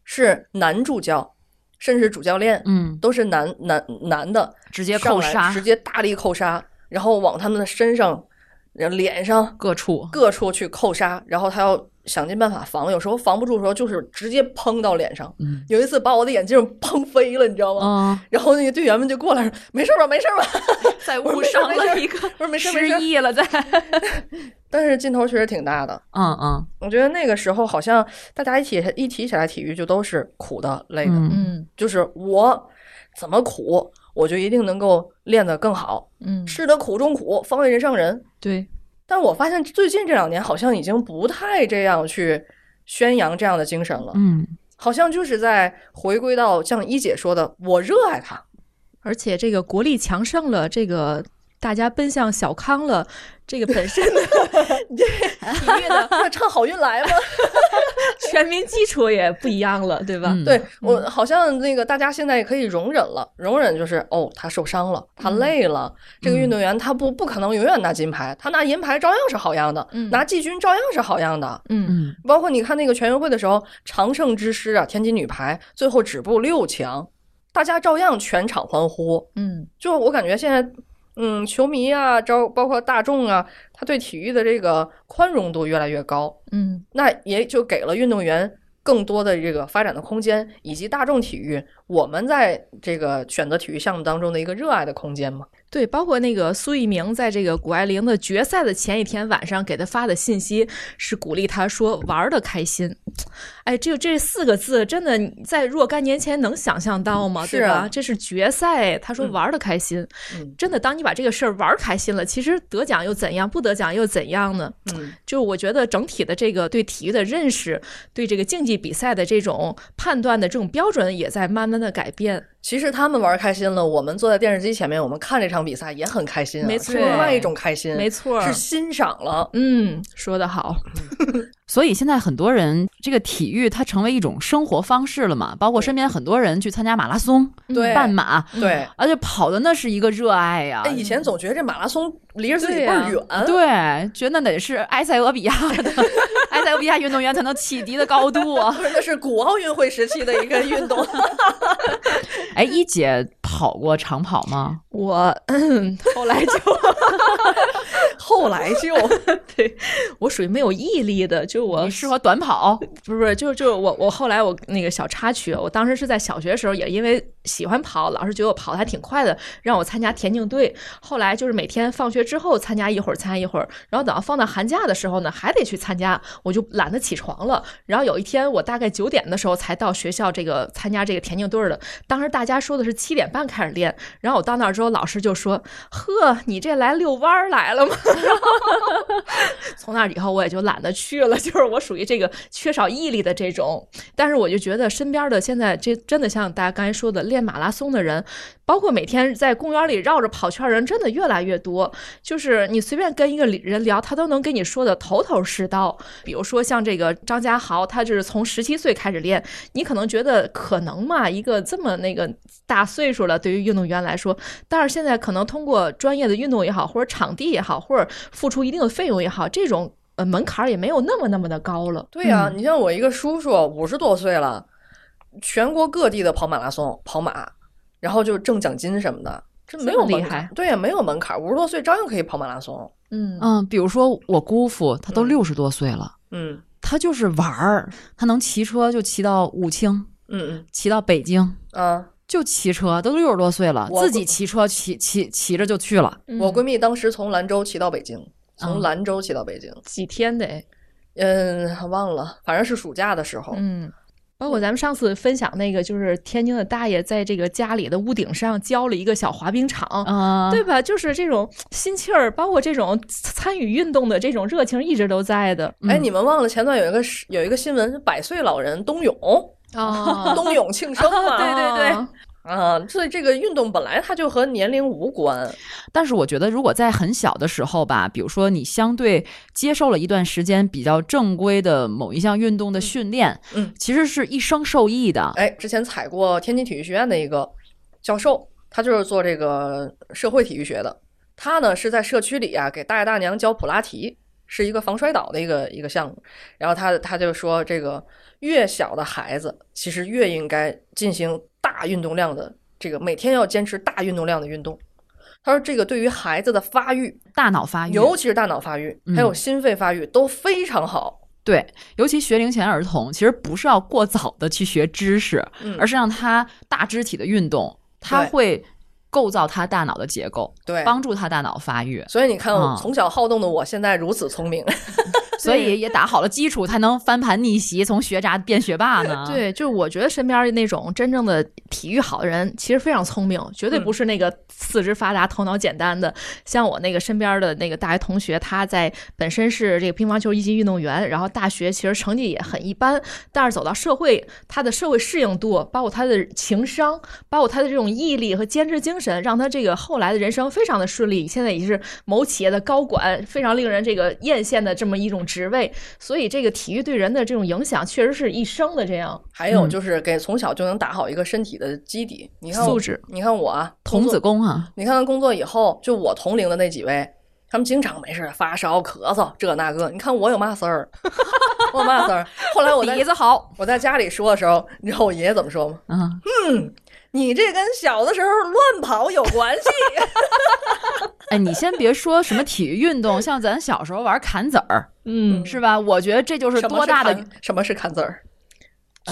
是男助教，甚至主教练，嗯，都是男男男的，直接扣杀，直接大力扣杀，然后往他们的身上、脸上各处各处去扣杀，然后他要想尽办法防，有时候防不住的时候，就是直接砰到脸上。嗯，有一次把我的眼镜砰飞了，你知道吗？嗯，然后那个队员们就过来说：“没事吧？没事吧？”在误伤了一个，不是没事，失忆了在。但是劲头确实挺大的，嗯嗯，我觉得那个时候好像大家一起一提起来体育就都是苦的累的，嗯，就是我怎么苦，我就一定能够练得更好，嗯，吃得苦中苦，方为人上人。对，但我发现最近这两年好像已经不太这样去宣扬这样的精神了，嗯，好像就是在回归到像一姐说的，我热爱它，而且这个国力强盛了，这个大家奔向小康了。这个本身的 对 体育呢，唱好运来吗？全民基础也不一样了，对吧？对我好像那个大家现在也可以容忍了，容忍就是哦，他受伤了，他累了，这个运动员他不不可能永远拿金牌，他拿银牌照样是好样的，拿季军照样是好样的。嗯嗯，包括你看那个全运会的时候，常胜之师啊，天津女排最后止步六强，大家照样全场欢呼。嗯，就我感觉现在。嗯，球迷啊，招包括大众啊，他对体育的这个宽容度越来越高。嗯，那也就给了运动员更多的这个发展的空间，以及大众体育我们在这个选择体育项目当中的一个热爱的空间嘛。对，包括那个苏翊鸣在这个谷爱凌的决赛的前一天晚上给他发的信息，是鼓励他说玩的开心。哎，这这四个字真的在若干年前能想象到吗？对吧？这是决赛，他说玩的开心。真的，当你把这个事儿玩开心了，其实得奖又怎样？不得奖又怎样呢？嗯，就我觉得整体的这个对体育的认识，对这个竞技比赛的这种判断的这种标准，也在慢慢的改变。其实他们玩开心了，我们坐在电视机前面，我们看这场比赛也很开心，没错，是另外一种开心，没错，是欣赏了。嗯，说得好。所以现在很多人这个体育它成为一种生活方式了嘛，包括身边很多人去参加马拉松、半马，对，而且跑的那是一个热爱呀。以前总觉得这马拉松离着自己倍儿远，对，觉得那得是埃塞俄比亚的 埃塞俄比亚运动员才能启迪的高度啊，那是古奥运会时期的一个运动。哎，一姐跑过长跑吗？我后来就 后来就对我属于没有毅力的，就我适合短跑，不是不是，就就我我后来我那个小插曲，我当时是在小学时候，也因为喜欢跑，老师觉得我跑的还挺快的，让我参加田径队。后来就是每天放学之后参加一会儿，参加一会儿，然后等到放到寒假的时候呢，还得去参加，我我就懒得起床了。然后有一天我大概九点的时候才到学校这个参加这个田径队的，当时大家说的是七点半开始练，然后我到那儿之后，老师就说：“呵，你这来遛弯来了吗？” 从那以后我也就懒得去了，就是我属于这个缺少毅力的这种。但是我就觉得身边的现在这真的像大家刚才说的练马拉松的人，包括每天在公园里绕着跑圈人，真的越来越多。就是你随便跟一个人聊，他都能跟你说的头头是道。比如说像这个张家豪，他就是从十七岁开始练，你可能觉得可能嘛，一个这么那个大岁数了，对于运动员来说，但是现在可能通过专业的运动也好，或者场地也好，或者付出一定的费用也好，这种。呃，门槛也没有那么那么的高了。对呀，你像我一个叔叔，五十多岁了，全国各地的跑马拉松、跑马，然后就挣奖金什么的，这没有厉害。对呀，没有门槛，五十多岁照样可以跑马拉松。嗯嗯，比如说我姑父，他都六十多岁了，嗯，他就是玩儿，他能骑车就骑到武清，嗯嗯，骑到北京，啊，就骑车，都六十多岁了，自己骑车骑骑骑着就去了。我闺蜜当时从兰州骑到北京。从兰州骑到北京。几天得，嗯，忘了，反正是暑假的时候。嗯，包括咱们上次分享那个，就是天津的大爷在这个家里的屋顶上浇了一个小滑冰场，对吧？就是这种心气儿，包括这种参与运动的这种热情，一直都在的。哎，你们忘了前段有一个有一个新闻，百岁老人冬泳啊，冬泳庆生 嘛？对对对。啊，所以这个运动本来它就和年龄无关，但是我觉得如果在很小的时候吧，比如说你相对接受了一段时间比较正规的某一项运动的训练，嗯，其实是一生受益的。哎，之前踩过天津体育学院的一个教授，他就是做这个社会体育学的，他呢是在社区里啊给大爷大娘教普拉提，是一个防摔倒的一个一个项目，然后他他就说，这个越小的孩子其实越应该进行。大运动量的这个每天要坚持大运动量的运动，他说这个对于孩子的发育、大脑发育，尤其是大脑发育，还有心肺发育都非常好。对，尤其学龄前儿童，其实不是要过早的去学知识，而是让他大肢体的运动，他会构造他大脑的结构，对，帮助他大脑发育。所以你看，从小好动的我，现在如此聪明。所以也打好了基础，才能翻盘逆袭，从学渣变学霸呢。对，就是我觉得身边那种真正的体育好的人，其实非常聪明，绝对不是那个四肢发达、头脑简单的。像我那个身边的那个大学同学，他在本身是这个乒乓球一级运动员，然后大学其实成绩也很一般，但是走到社会，他的社会适应度，包括他的情商，包括他的这种毅力和坚持精神，让他这个后来的人生非常的顺利。现在也是某企业的高管，非常令人这个艳羡的这么一种。职位，所以这个体育对人的这种影响确实是一生的。这样，还有就是给从小就能打好一个身体的基底。你看素质，你看我啊，童子功啊。你看工作以后，就我同龄的那几位，他们经常没事发烧、咳嗽这那个。你看我有嘛事儿？我有嘛事儿？后来我 鼻子好，我在家里说的时候，你知道我爷爷怎么说吗？嗯。你这跟小的时候乱跑有关系。哎，你先别说什么体育运动，像咱小时候玩砍子儿，嗯，是吧？我觉得这就是多大的什么是砍子儿？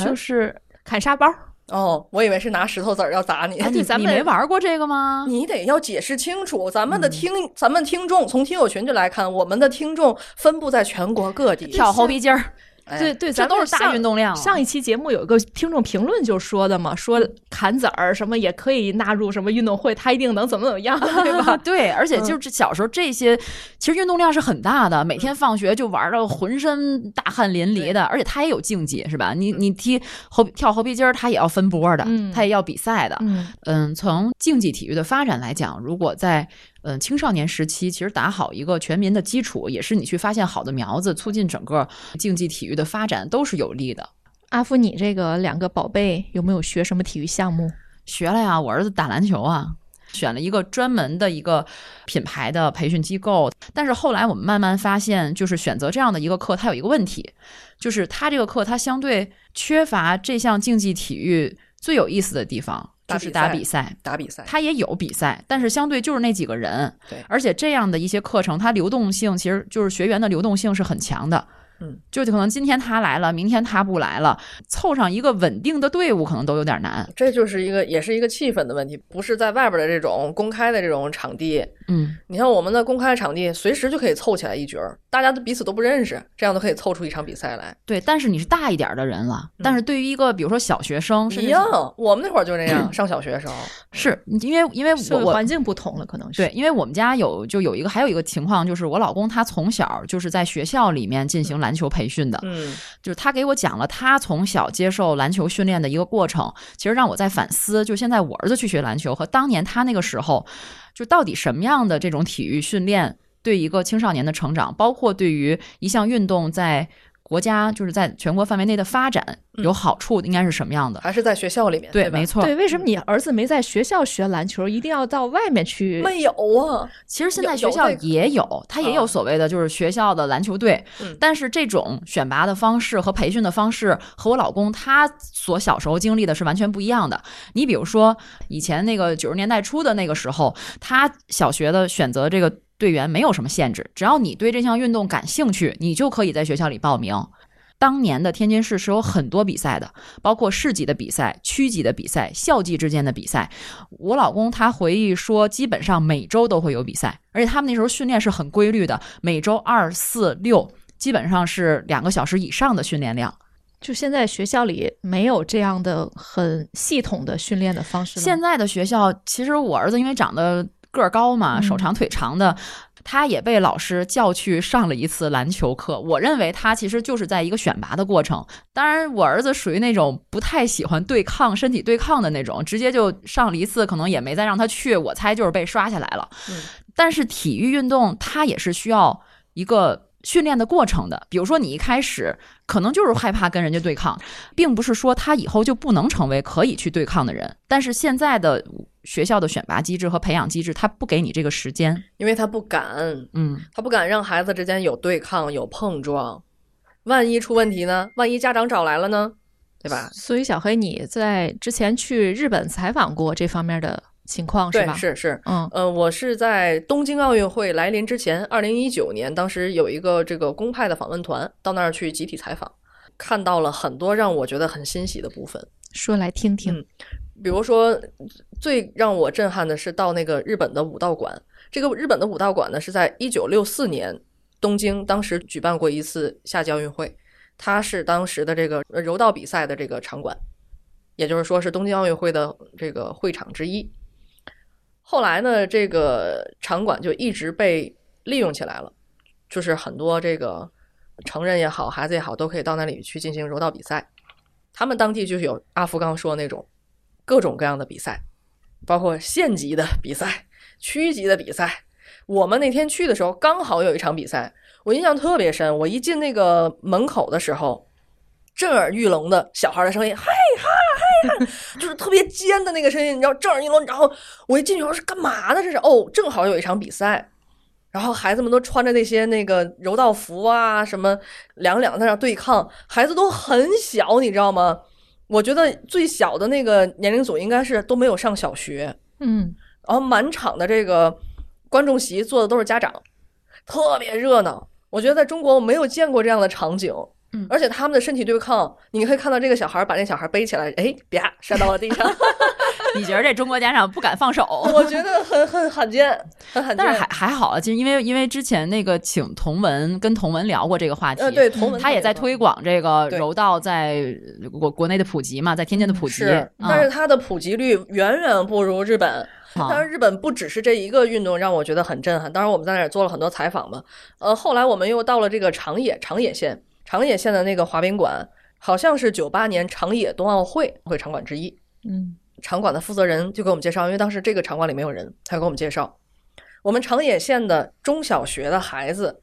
就是砍沙包。哦，我以为是拿石头子儿要砸你。你咱们没玩过这个吗？你得要解释清楚。咱们的听，咱们听众从听友群就来看，我们的听众分布在全国各地，跳猴皮筋儿。对对，这都是大运动量。上一期节目有一个听众评论就说的嘛，说砍子儿什么也可以纳入什么运动会，他一定能怎么怎么样，对吧？对，而且就是小时候这些，其实运动量是很大的，每天放学就玩的浑身大汗淋漓的，而且他也有竞技，是吧？你你踢猴跳猴皮筋儿，他也要分波的，他也要比赛的。嗯，从竞技体育的发展来讲，如果在嗯，青少年时期其实打好一个全民的基础，也是你去发现好的苗子，促进整个竞技体育的发展，都是有利的。阿福，你这个两个宝贝有没有学什么体育项目？学了呀，我儿子打篮球啊，选了一个专门的一个品牌的培训机构。但是后来我们慢慢发现，就是选择这样的一个课，它有一个问题，就是它这个课它相对缺乏这项竞技体育最有意思的地方。就是打比赛，打比赛，他也有比赛，但是相对就是那几个人，对，而且这样的一些课程，它流动性其实就是学员的流动性是很强的。嗯，就可能今天他来了，明天他不来了，凑上一个稳定的队伍可能都有点难。这就是一个，也是一个气氛的问题，不是在外边的这种公开的这种场地。嗯，你像我们的公开场地，随时就可以凑起来一局儿，大家都彼此都不认识，这样都可以凑出一场比赛来。对，但是你是大一点的人了，但是对于一个比如说小学生，一样，我们那会儿就这样，上小学的时候，是因为因为我环境不同了，可能是对，因为我们家有就有一个还有一个情况，就是我老公他从小就是在学校里面进行篮球培训的。嗯，就是他给我讲了他从小接受篮球训练的一个过程，其实让我在反思，就现在我儿子去学篮球和当年他那个时候，就到底什么样的这种体育训练对一个青少年的成长，包括对于一项运动在。国家就是在全国范围内的发展有好处，应该是什么样的？还是在学校里面？对，没错。对，为什么你儿子没在学校学篮球，一定要到外面去？没有啊，其实现在学校也有，他也有所谓的就是学校的篮球队。嗯，但是这种选拔的方式和培训的方式和我老公他所小时候经历的是完全不一样的。你比如说以前那个九十年代初的那个时候，他小学的选择这个。队员没有什么限制，只要你对这项运动感兴趣，你就可以在学校里报名。当年的天津市是有很多比赛的，包括市级的比赛、区级的比赛、校际之间的比赛。我老公他回忆说，基本上每周都会有比赛，而且他们那时候训练是很规律的，每周二、四、六，基本上是两个小时以上的训练量。就现在学校里没有这样的很系统的训练的方式。现在的学校，其实我儿子因为长得。个儿高嘛，手长腿长的，他也被老师叫去上了一次篮球课。我认为他其实就是在一个选拔的过程。当然，我儿子属于那种不太喜欢对抗、身体对抗的那种，直接就上了一次，可能也没再让他去。我猜就是被刷下来了。但是体育运动它也是需要一个。训练的过程的，比如说你一开始可能就是害怕跟人家对抗，并不是说他以后就不能成为可以去对抗的人。但是现在的学校的选拔机制和培养机制，他不给你这个时间，因为他不敢，嗯，他不敢让孩子之间有对抗、有碰撞，万一出问题呢？万一家长找来了呢？对吧？所以小黑，你在之前去日本采访过这方面的。情况是吧？是是，嗯呃，我是在东京奥运会来临之前，二零一九年，当时有一个这个公派的访问团到那儿去集体采访，看到了很多让我觉得很欣喜的部分。说来听听。比如说，最让我震撼的是到那个日本的武道馆。这个日本的武道馆呢，是在一九六四年东京当时举办过一次夏季奥运会，它是当时的这个柔道比赛的这个场馆，也就是说是东京奥运会的这个会场之一。后来呢，这个场馆就一直被利用起来了，就是很多这个成人也好，孩子也好，都可以到那里去进行柔道比赛。他们当地就是有阿福刚说那种。各种各样的比赛，包括县级的比赛、区级的比赛。我们那天去的时候，刚好有一场比赛，我印象特别深。我一进那个门口的时候，震耳欲聋的小孩的声音，嗨哈 就是特别尖的那个声音，你知道，震耳欲聋。然后我一进去，我说是干嘛呢？这是哦，正好有一场比赛，然后孩子们都穿着那些那个柔道服啊，什么两两在那对抗，孩子都很小，你知道吗？我觉得最小的那个年龄组应该是都没有上小学，嗯，然后满场的这个观众席坐的都是家长，特别热闹。我觉得在中国我没有见过这样的场景。嗯，而且他们的身体对抗，你可以看到这个小孩把那小孩背起来，哎，啪，摔到了地上。你觉得这中国家长不敢放手？我觉得很很罕见，很罕见。但是还还好啊，其实因为因为之前那个请童文跟童文聊过这个话题，呃，对，童文他也在推广这个柔道在国国内的普及嘛，在天津的普及。是，但是它的普及率远远不如日本。当然，日本不只是这一个运动让我觉得很震撼。当然，我们在那儿做了很多采访嘛。呃，后来我们又到了这个长野长野县。长野县的那个滑冰馆，好像是九八年长野冬奥会会场馆之一。嗯，场馆的负责人就给我们介绍，因为当时这个场馆里没有人，他给我们介绍，我们长野县的中小学的孩子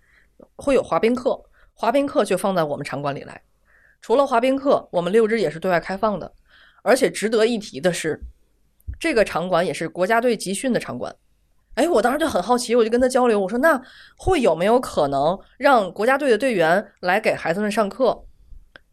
会有滑冰课，滑冰课就放在我们场馆里来。除了滑冰课，我们六日也是对外开放的。而且值得一提的是，这个场馆也是国家队集训的场馆。哎，我当时就很好奇，我就跟他交流，我说那会有没有可能让国家队的队员来给孩子们上课？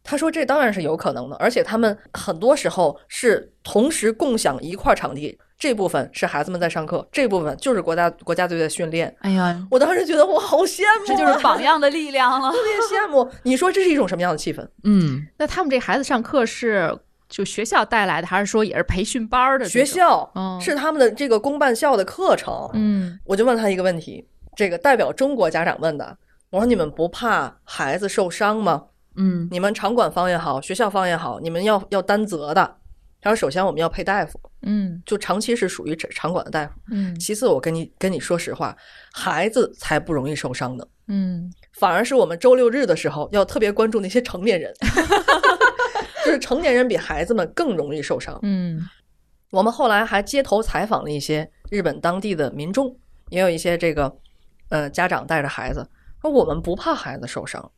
他说这当然是有可能的，而且他们很多时候是同时共享一块场地，这部分是孩子们在上课，这部分就是国家国家队的训练。哎呀，我当时觉得我好羡慕，这就是榜样的力量了，特别羡慕。你说这是一种什么样的气氛？嗯，那他们这孩子上课是？就学校带来的，还是说也是培训班的？学校是他们的这个公办校的课程。嗯，我就问他一个问题，这个代表中国家长问的，我说你们不怕孩子受伤吗？嗯，你们场馆方也好，学校方也好，你们要要担责的。他说，首先我们要配大夫，嗯，就长期是属于场馆的大夫。嗯，其次我跟你跟你说实话，孩子才不容易受伤的。嗯，反而是我们周六日的时候要特别关注那些成年人。就是成年人比孩子们更容易受伤。嗯，我们后来还街头采访了一些日本当地的民众，也有一些这个呃家长带着孩子说我们不怕孩子受伤。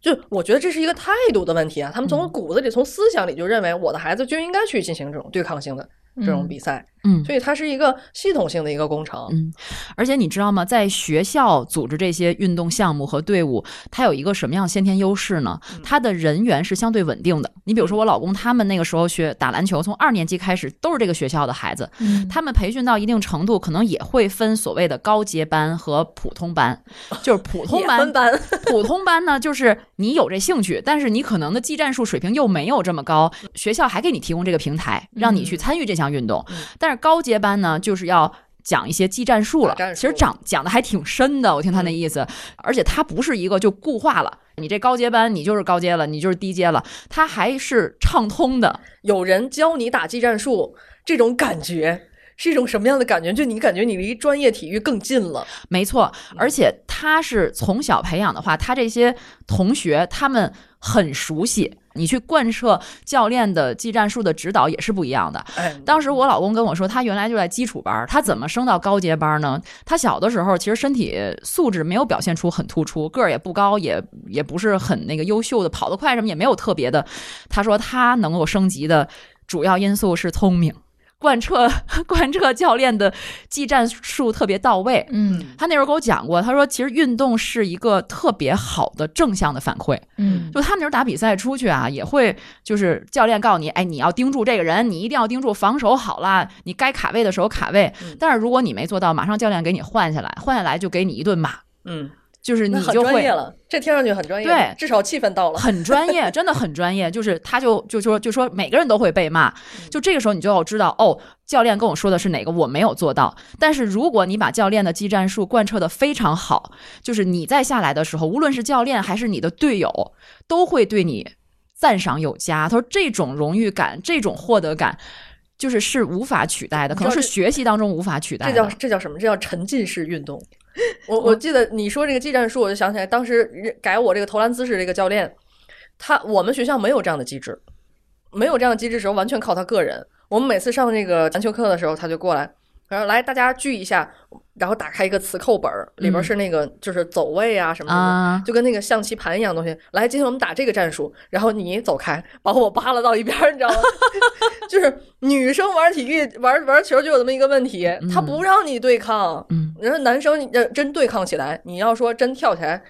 就我觉得这是一个态度的问题啊，他们从骨子里、从思想里就认为我的孩子就应该去进行这种对抗性的。这种比赛，嗯，所以它是一个系统性的一个工程，嗯，而且你知道吗？在学校组织这些运动项目和队伍，它有一个什么样先天优势呢？它的人员是相对稳定的。你比如说我老公他们那个时候学打篮球，从二年级开始都是这个学校的孩子，他们培训到一定程度，可能也会分所谓的高阶班和普通班，就是普通班，普通班呢，就是你有这兴趣，但是你可能的技战术水平又没有这么高，学校还给你提供这个平台，让你去参与这项。运动，但是高阶班呢，就是要讲一些技战术了。其实讲讲的还挺深的，我听他那意思。而且他不是一个就固化了，你这高阶班你就是高阶了，你就是低阶了，他还是畅通的。有人教你打技战术，这种感觉是一种什么样的感觉？就你感觉你离专业体育更近了。没错，而且他是从小培养的话，他这些同学他们很熟悉。你去贯彻教练的技战术的指导也是不一样的。当时我老公跟我说，他原来就在基础班，他怎么升到高阶班呢？他小的时候其实身体素质没有表现出很突出，个儿也不高，也也不是很那个优秀的，跑得快什么也没有特别的。他说他能够升级的主要因素是聪明。贯彻 贯彻教练的技战术特别到位。嗯，他那时候给我讲过，他说其实运动是一个特别好的正向的反馈。嗯，就他们那时候打比赛出去啊，也会就是教练告诉你，哎，你要盯住这个人，你一定要盯住防守好了，你该卡位的时候卡位。但是如果你没做到，马上教练给你换下来，换下来就给你一顿骂。嗯。就是你就会了，这听上去很专业，对，至少气氛到了，很专业，真的很专业。就是他就就说就说每个人都会被骂，就这个时候你就要知道哦，教练跟我说的是哪个，我没有做到。但是如果你把教练的技战术贯彻的非常好，就是你在下来的时候，无论是教练还是你的队友，都会对你赞赏有加。他说这种荣誉感，这种获得感。就是是无法取代的，可能是学习当中无法取代的。这叫这叫什么？这叫沉浸式运动。我我记得你说这个技战术，我就想起来，当时改我这个投篮姿势这个教练，他我们学校没有这样的机制，没有这样的机制时候，完全靠他个人。我们每次上这个篮球课的时候，他就过来。然后来，大家聚一下，然后打开一个磁扣本儿，里边是那个就是走位啊什么的，就跟那个象棋盘一样东西。来，今天我们打这个战术，然后你走开，把我扒拉到一边，你知道吗？就是女生玩体育玩玩球就有这么一个问题，她不让你对抗。嗯，你说男生真对抗起来，你要说真跳起来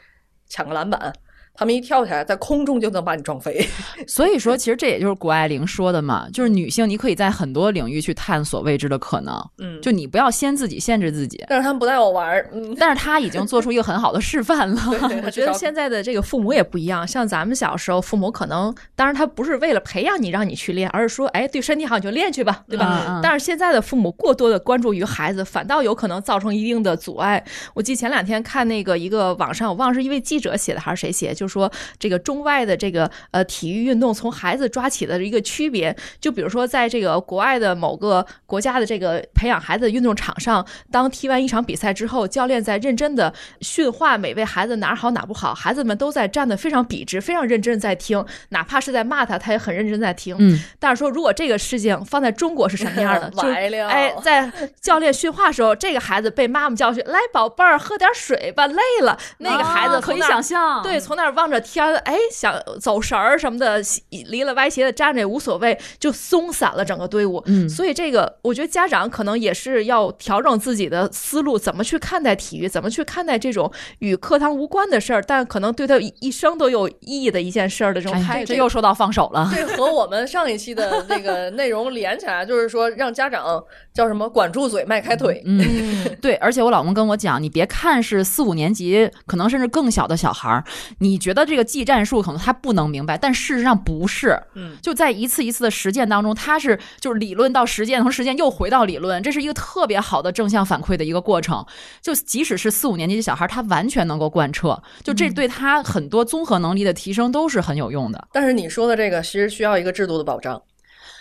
抢个篮板。他们一跳起来，在空中就能把你撞飞。所以说，其实这也就是谷爱凌说的嘛，就是女性你可以在很多领域去探索未知的可能。嗯，就你不要先自己限制自己。但是他们不带我玩儿。嗯，但是他已经做出一个很好的示范了。我觉得现在的这个父母也不一样，像咱们小时候，父母可能当然他不是为了培养你让你去练，而是说，哎，对身体好你就练去吧，对吧？但是现在的父母过多的关注于孩子，反倒有可能造成一定的阻碍。我记前两天看那个一个网上，我忘了是一位记者写的还是谁写，就说这个。中外的这个呃体育运动从孩子抓起的一个区别，就比如说在这个国外的某个国家的这个培养孩子的运动场上，当踢完一场比赛之后，教练在认真的训话每位孩子哪儿好哪不好，孩子们都在站得非常笔直，非常认真在听，哪怕是在骂他，他也很认真在听。嗯，但是说如果这个事情放在中国是什么样的？就哎，在教练训话时候，这个孩子被妈妈教训，来宝贝儿喝点水吧，累了。那个孩子可以想象，对，从那儿望着天，哎。想走神儿什么的，离了歪斜的站着也无所谓，就松散了整个队伍。嗯，所以这个我觉得家长可能也是要调整自己的思路，怎么去看待体育，怎么去看待这种与课堂无关的事儿，但可能对他一生都有意义的一件事儿的这种态度。这又说到放手了，这和我们上一期的那个内容连起来，就是说让家长叫什么管住嘴，迈开腿。嗯，对。而且我老公跟我讲，你别看是四五年级，可能甚至更小的小孩儿，你觉得这个技战术。可能他不能明白，但事实上不是。嗯，就在一次一次的实践当中，他是就是理论到实践，从实践又回到理论，这是一个特别好的正向反馈的一个过程。就即使是四五年级的小孩儿，他完全能够贯彻，就这对他很多综合能力的提升都是很有用的。但是你说的这个，其实需要一个制度的保障，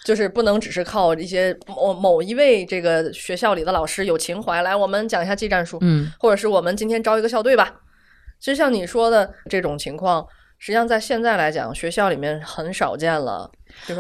就是不能只是靠一些某某一位这个学校里的老师有情怀来，我们讲一下技战术，嗯，或者是我们今天招一个校队吧。其实像你说的这种情况。实际上，在现在来讲，学校里面很少见了。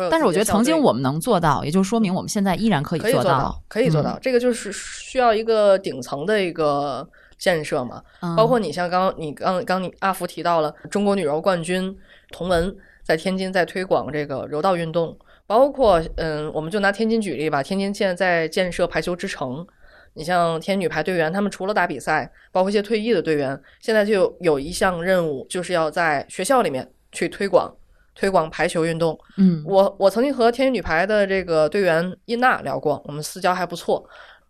但是我觉得曾经我们能做到，也就说明我们现在依然可以做到，可以做到。这个就是需要一个顶层的一个建设嘛。包括你像刚你刚刚你阿福提到了中国女柔冠军童文在天津在推广这个柔道运动，包括嗯，我们就拿天津举例吧，天津现在在建设排球之城。你像天女排队员，他们除了打比赛，包括一些退役的队员，现在就有一项任务，就是要在学校里面去推广推广排球运动。嗯，我我曾经和天津女排的这个队员伊娜聊过，我们私交还不错。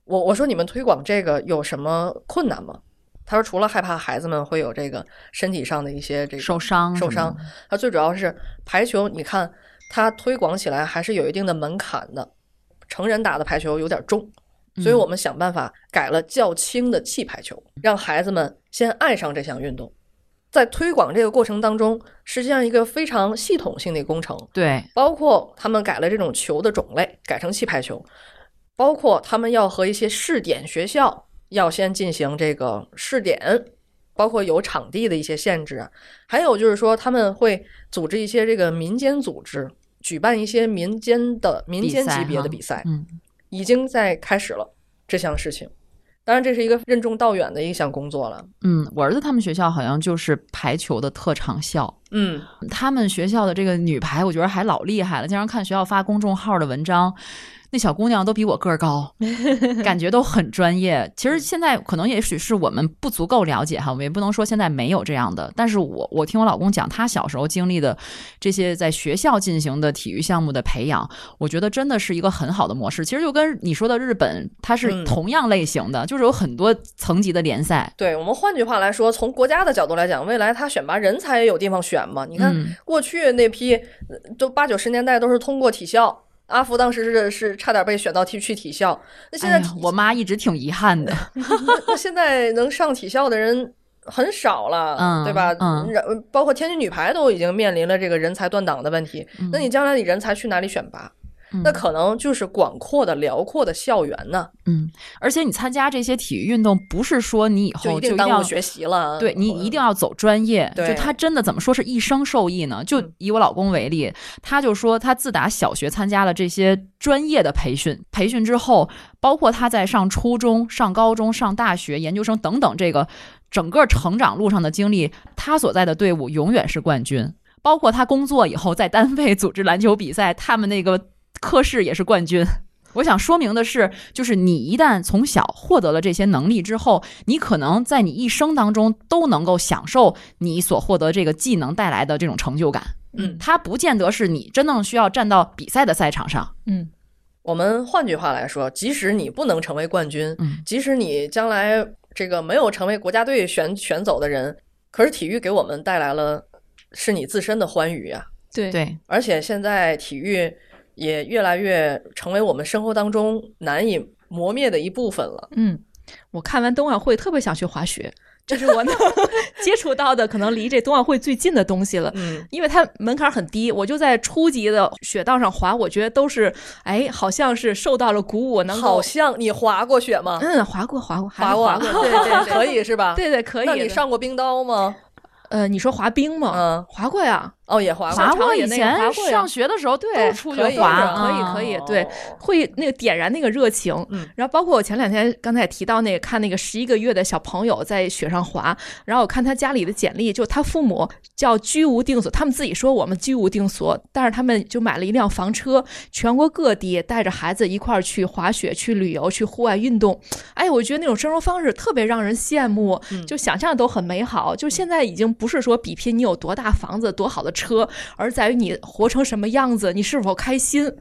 我我说你们推广这个有什么困难吗？他说除了害怕孩子们会有这个身体上的一些这个受伤受伤，他最主要是排球，你看他推广起来还是有一定的门槛的，成人打的排球有点重。所以我们想办法改了较轻的气排球，让孩子们先爱上这项运动。在推广这个过程当中，实际上一个非常系统性的工程。对，包括他们改了这种球的种类，改成气排球，包括他们要和一些试点学校要先进行这个试点，包括有场地的一些限制，还有就是说他们会组织一些这个民间组织，举办一些民间的民间级别的比赛。嗯。已经在开始了这项事情，当然这是一个任重道远的一项工作了。嗯，我儿子他们学校好像就是排球的特长校。嗯，他们学校的这个女排，我觉得还老厉害了。经常看学校发公众号的文章，那小姑娘都比我个儿高，感觉都很专业。其实现在可能也许是我们不足够了解哈，我们也不能说现在没有这样的。但是我我听我老公讲，他小时候经历的这些在学校进行的体育项目的培养，我觉得真的是一个很好的模式。其实就跟你说的日本，它是同样类型的，就是有很多层级的联赛。对我们换句话来说，从国家的角度来讲，未来他选拔人才也有地方选嘛。你看过去那批都八九十年代都是通过体校。阿福当时是是差点被选到体去体校，那现在我妈一直挺遗憾的。那现在能上体校的人很少了，对吧？嗯，包括天津女排都已经面临了这个人才断档的问题。那你将来你人才去哪里选拔？那可能就是广阔的、辽阔的校园呢。嗯，而且你参加这些体育运动，不是说你以后就一定耽误学习了。对你一定要走专业。就他真的怎么说是一生受益呢？就以我老公为例，他就说他自打小学参加了这些专业的培训，培训之后，包括他在上初中、上高中、上大学、研究生等等这个整个成长路上的经历，他所在的队伍永远是冠军。包括他工作以后在单位组织篮球比赛，他们那个。科室也是冠军。我想说明的是，就是你一旦从小获得了这些能力之后，你可能在你一生当中都能够享受你所获得这个技能带来的这种成就感。嗯，它不见得是你真正需要站到比赛的赛场上。嗯，我们换句话来说，即使你不能成为冠军，嗯，即使你将来这个没有成为国家队选选走的人，可是体育给我们带来了是你自身的欢愉呀。对对，而且现在体育。也越来越成为我们生活当中难以磨灭的一部分了。嗯，我看完冬奥会特别想去滑雪，这是我能 接触到的可能离这冬奥会最近的东西了。嗯，因为它门槛很低，我就在初级的雪道上滑，我觉得都是哎，好像是受到了鼓舞。能好像你滑过雪吗？嗯，滑过，滑过，滑过，对 对，可以是吧？对对，可以。那你上过冰刀吗？呃，你说滑冰吗？嗯，滑过呀。哦，也滑滑过。以前上学的时候，对，出去滑，可以，可以，对，会那个点燃那个热情。嗯，然后包括我前两天刚才也提到那个看那个十一个月的小朋友在雪上滑，然后我看他家里的简历，就他父母叫居无定所，他们自己说我们居无定所，但是他们就买了一辆房车，全国各地带着孩子一块儿去滑雪、去旅游、去户外运动。哎，我觉得那种生活方式特别让人羡慕，就想象都很美好。就现在已经不是说比拼你有多大房子、多好的车，而在于你活成什么样子，你是否开心？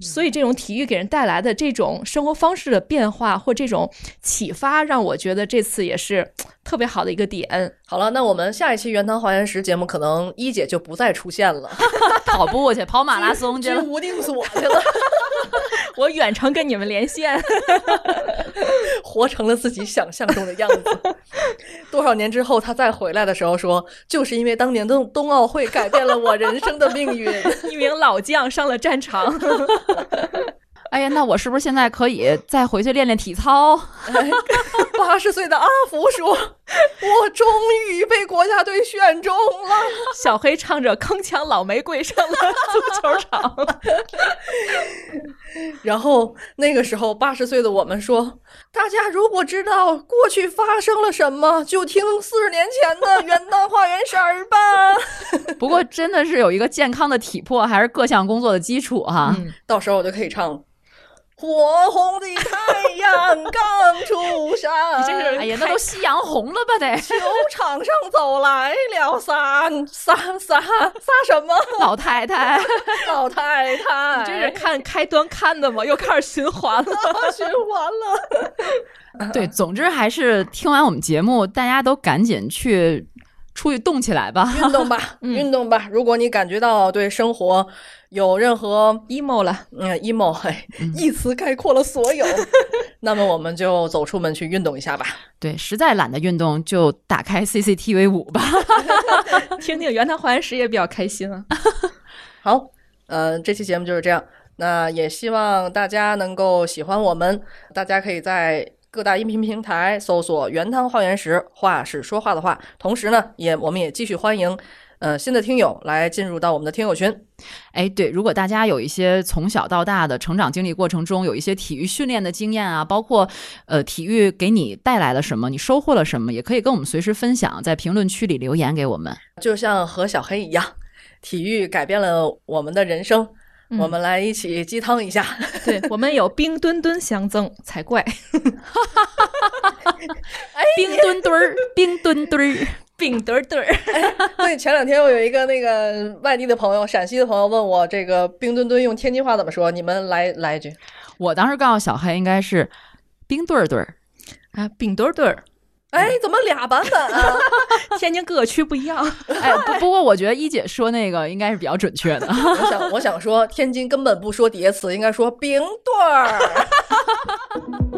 所以这种体育给人带来的这种生活方式的变化或这种启发，让我觉得这次也是特别好的一个点。好了，那我们下一期《原汤化原石》节目，可能一姐就不再出现了，跑步去，跑马拉松去，无定所去了。我远程跟你们连线，活成了自己想象中的样子。多少年之后，他再回来的时候说：“就是因为当年的冬奥会改变了我人生的命运。”一名老将上了战场。哎呀，那我是不是现在可以再回去练练体操？八十岁的阿福说：“ 我终于被国家队选中了。”小黑唱着《铿锵老玫瑰》上了足球场。然后那个时候，八十岁的我们说：“大家如果知道过去发生了什么，就听四十年前的《元旦花园神儿》吧。”不过真的是有一个健康的体魄，还是各项工作的基础哈。到时候我就可以唱。火红的太阳刚出山，哎呀，那都夕阳红了吧？得球场上走来了仨仨仨仨什么老太太？老太太，这是看开端看的吗？又开始循环了，循环了。对，总之还是听完我们节目，大家都赶紧去出去动起来吧，运动吧，运动吧。如果你感觉到对生活，有任何 emo 了，嗯，emo，嘿，一词概括了所有。那么我们就走出门去运动一下吧。对，实在懒得运动，就打开 CCTV 五吧，听听《原汤化原石》也比较开心啊。好，嗯，这期节目就是这样。那也希望大家能够喜欢我们。大家可以在各大音频平台搜索“原汤化原石”，话是说话的话。同时呢，也我们也继续欢迎。呃，新的听友来进入到我们的听友群。哎，对，如果大家有一些从小到大的成长经历过程中，有一些体育训练的经验啊，包括呃体育给你带来了什么，你收获了什么，也可以跟我们随时分享，在评论区里留言给我们。就像和小黑一样，体育改变了我们的人生。我们来一起鸡汤一下。对我们有冰墩墩相赠才怪。哎，冰墩墩儿，冰墩墩儿，冰墩墩儿。对，前两天我有一个那个外地的朋友，陕西的朋友问我，这个冰墩墩用天津话怎么说？你们来来一句。我当时告诉小黑，应该是冰墩墩儿啊，冰墩墩儿。哎，怎么俩版本啊？天津各个区不一样。哎，不不过我觉得一姐说那个应该是比较准确的。我想，我想说，天津根本不说叠词，应该说冰墩儿。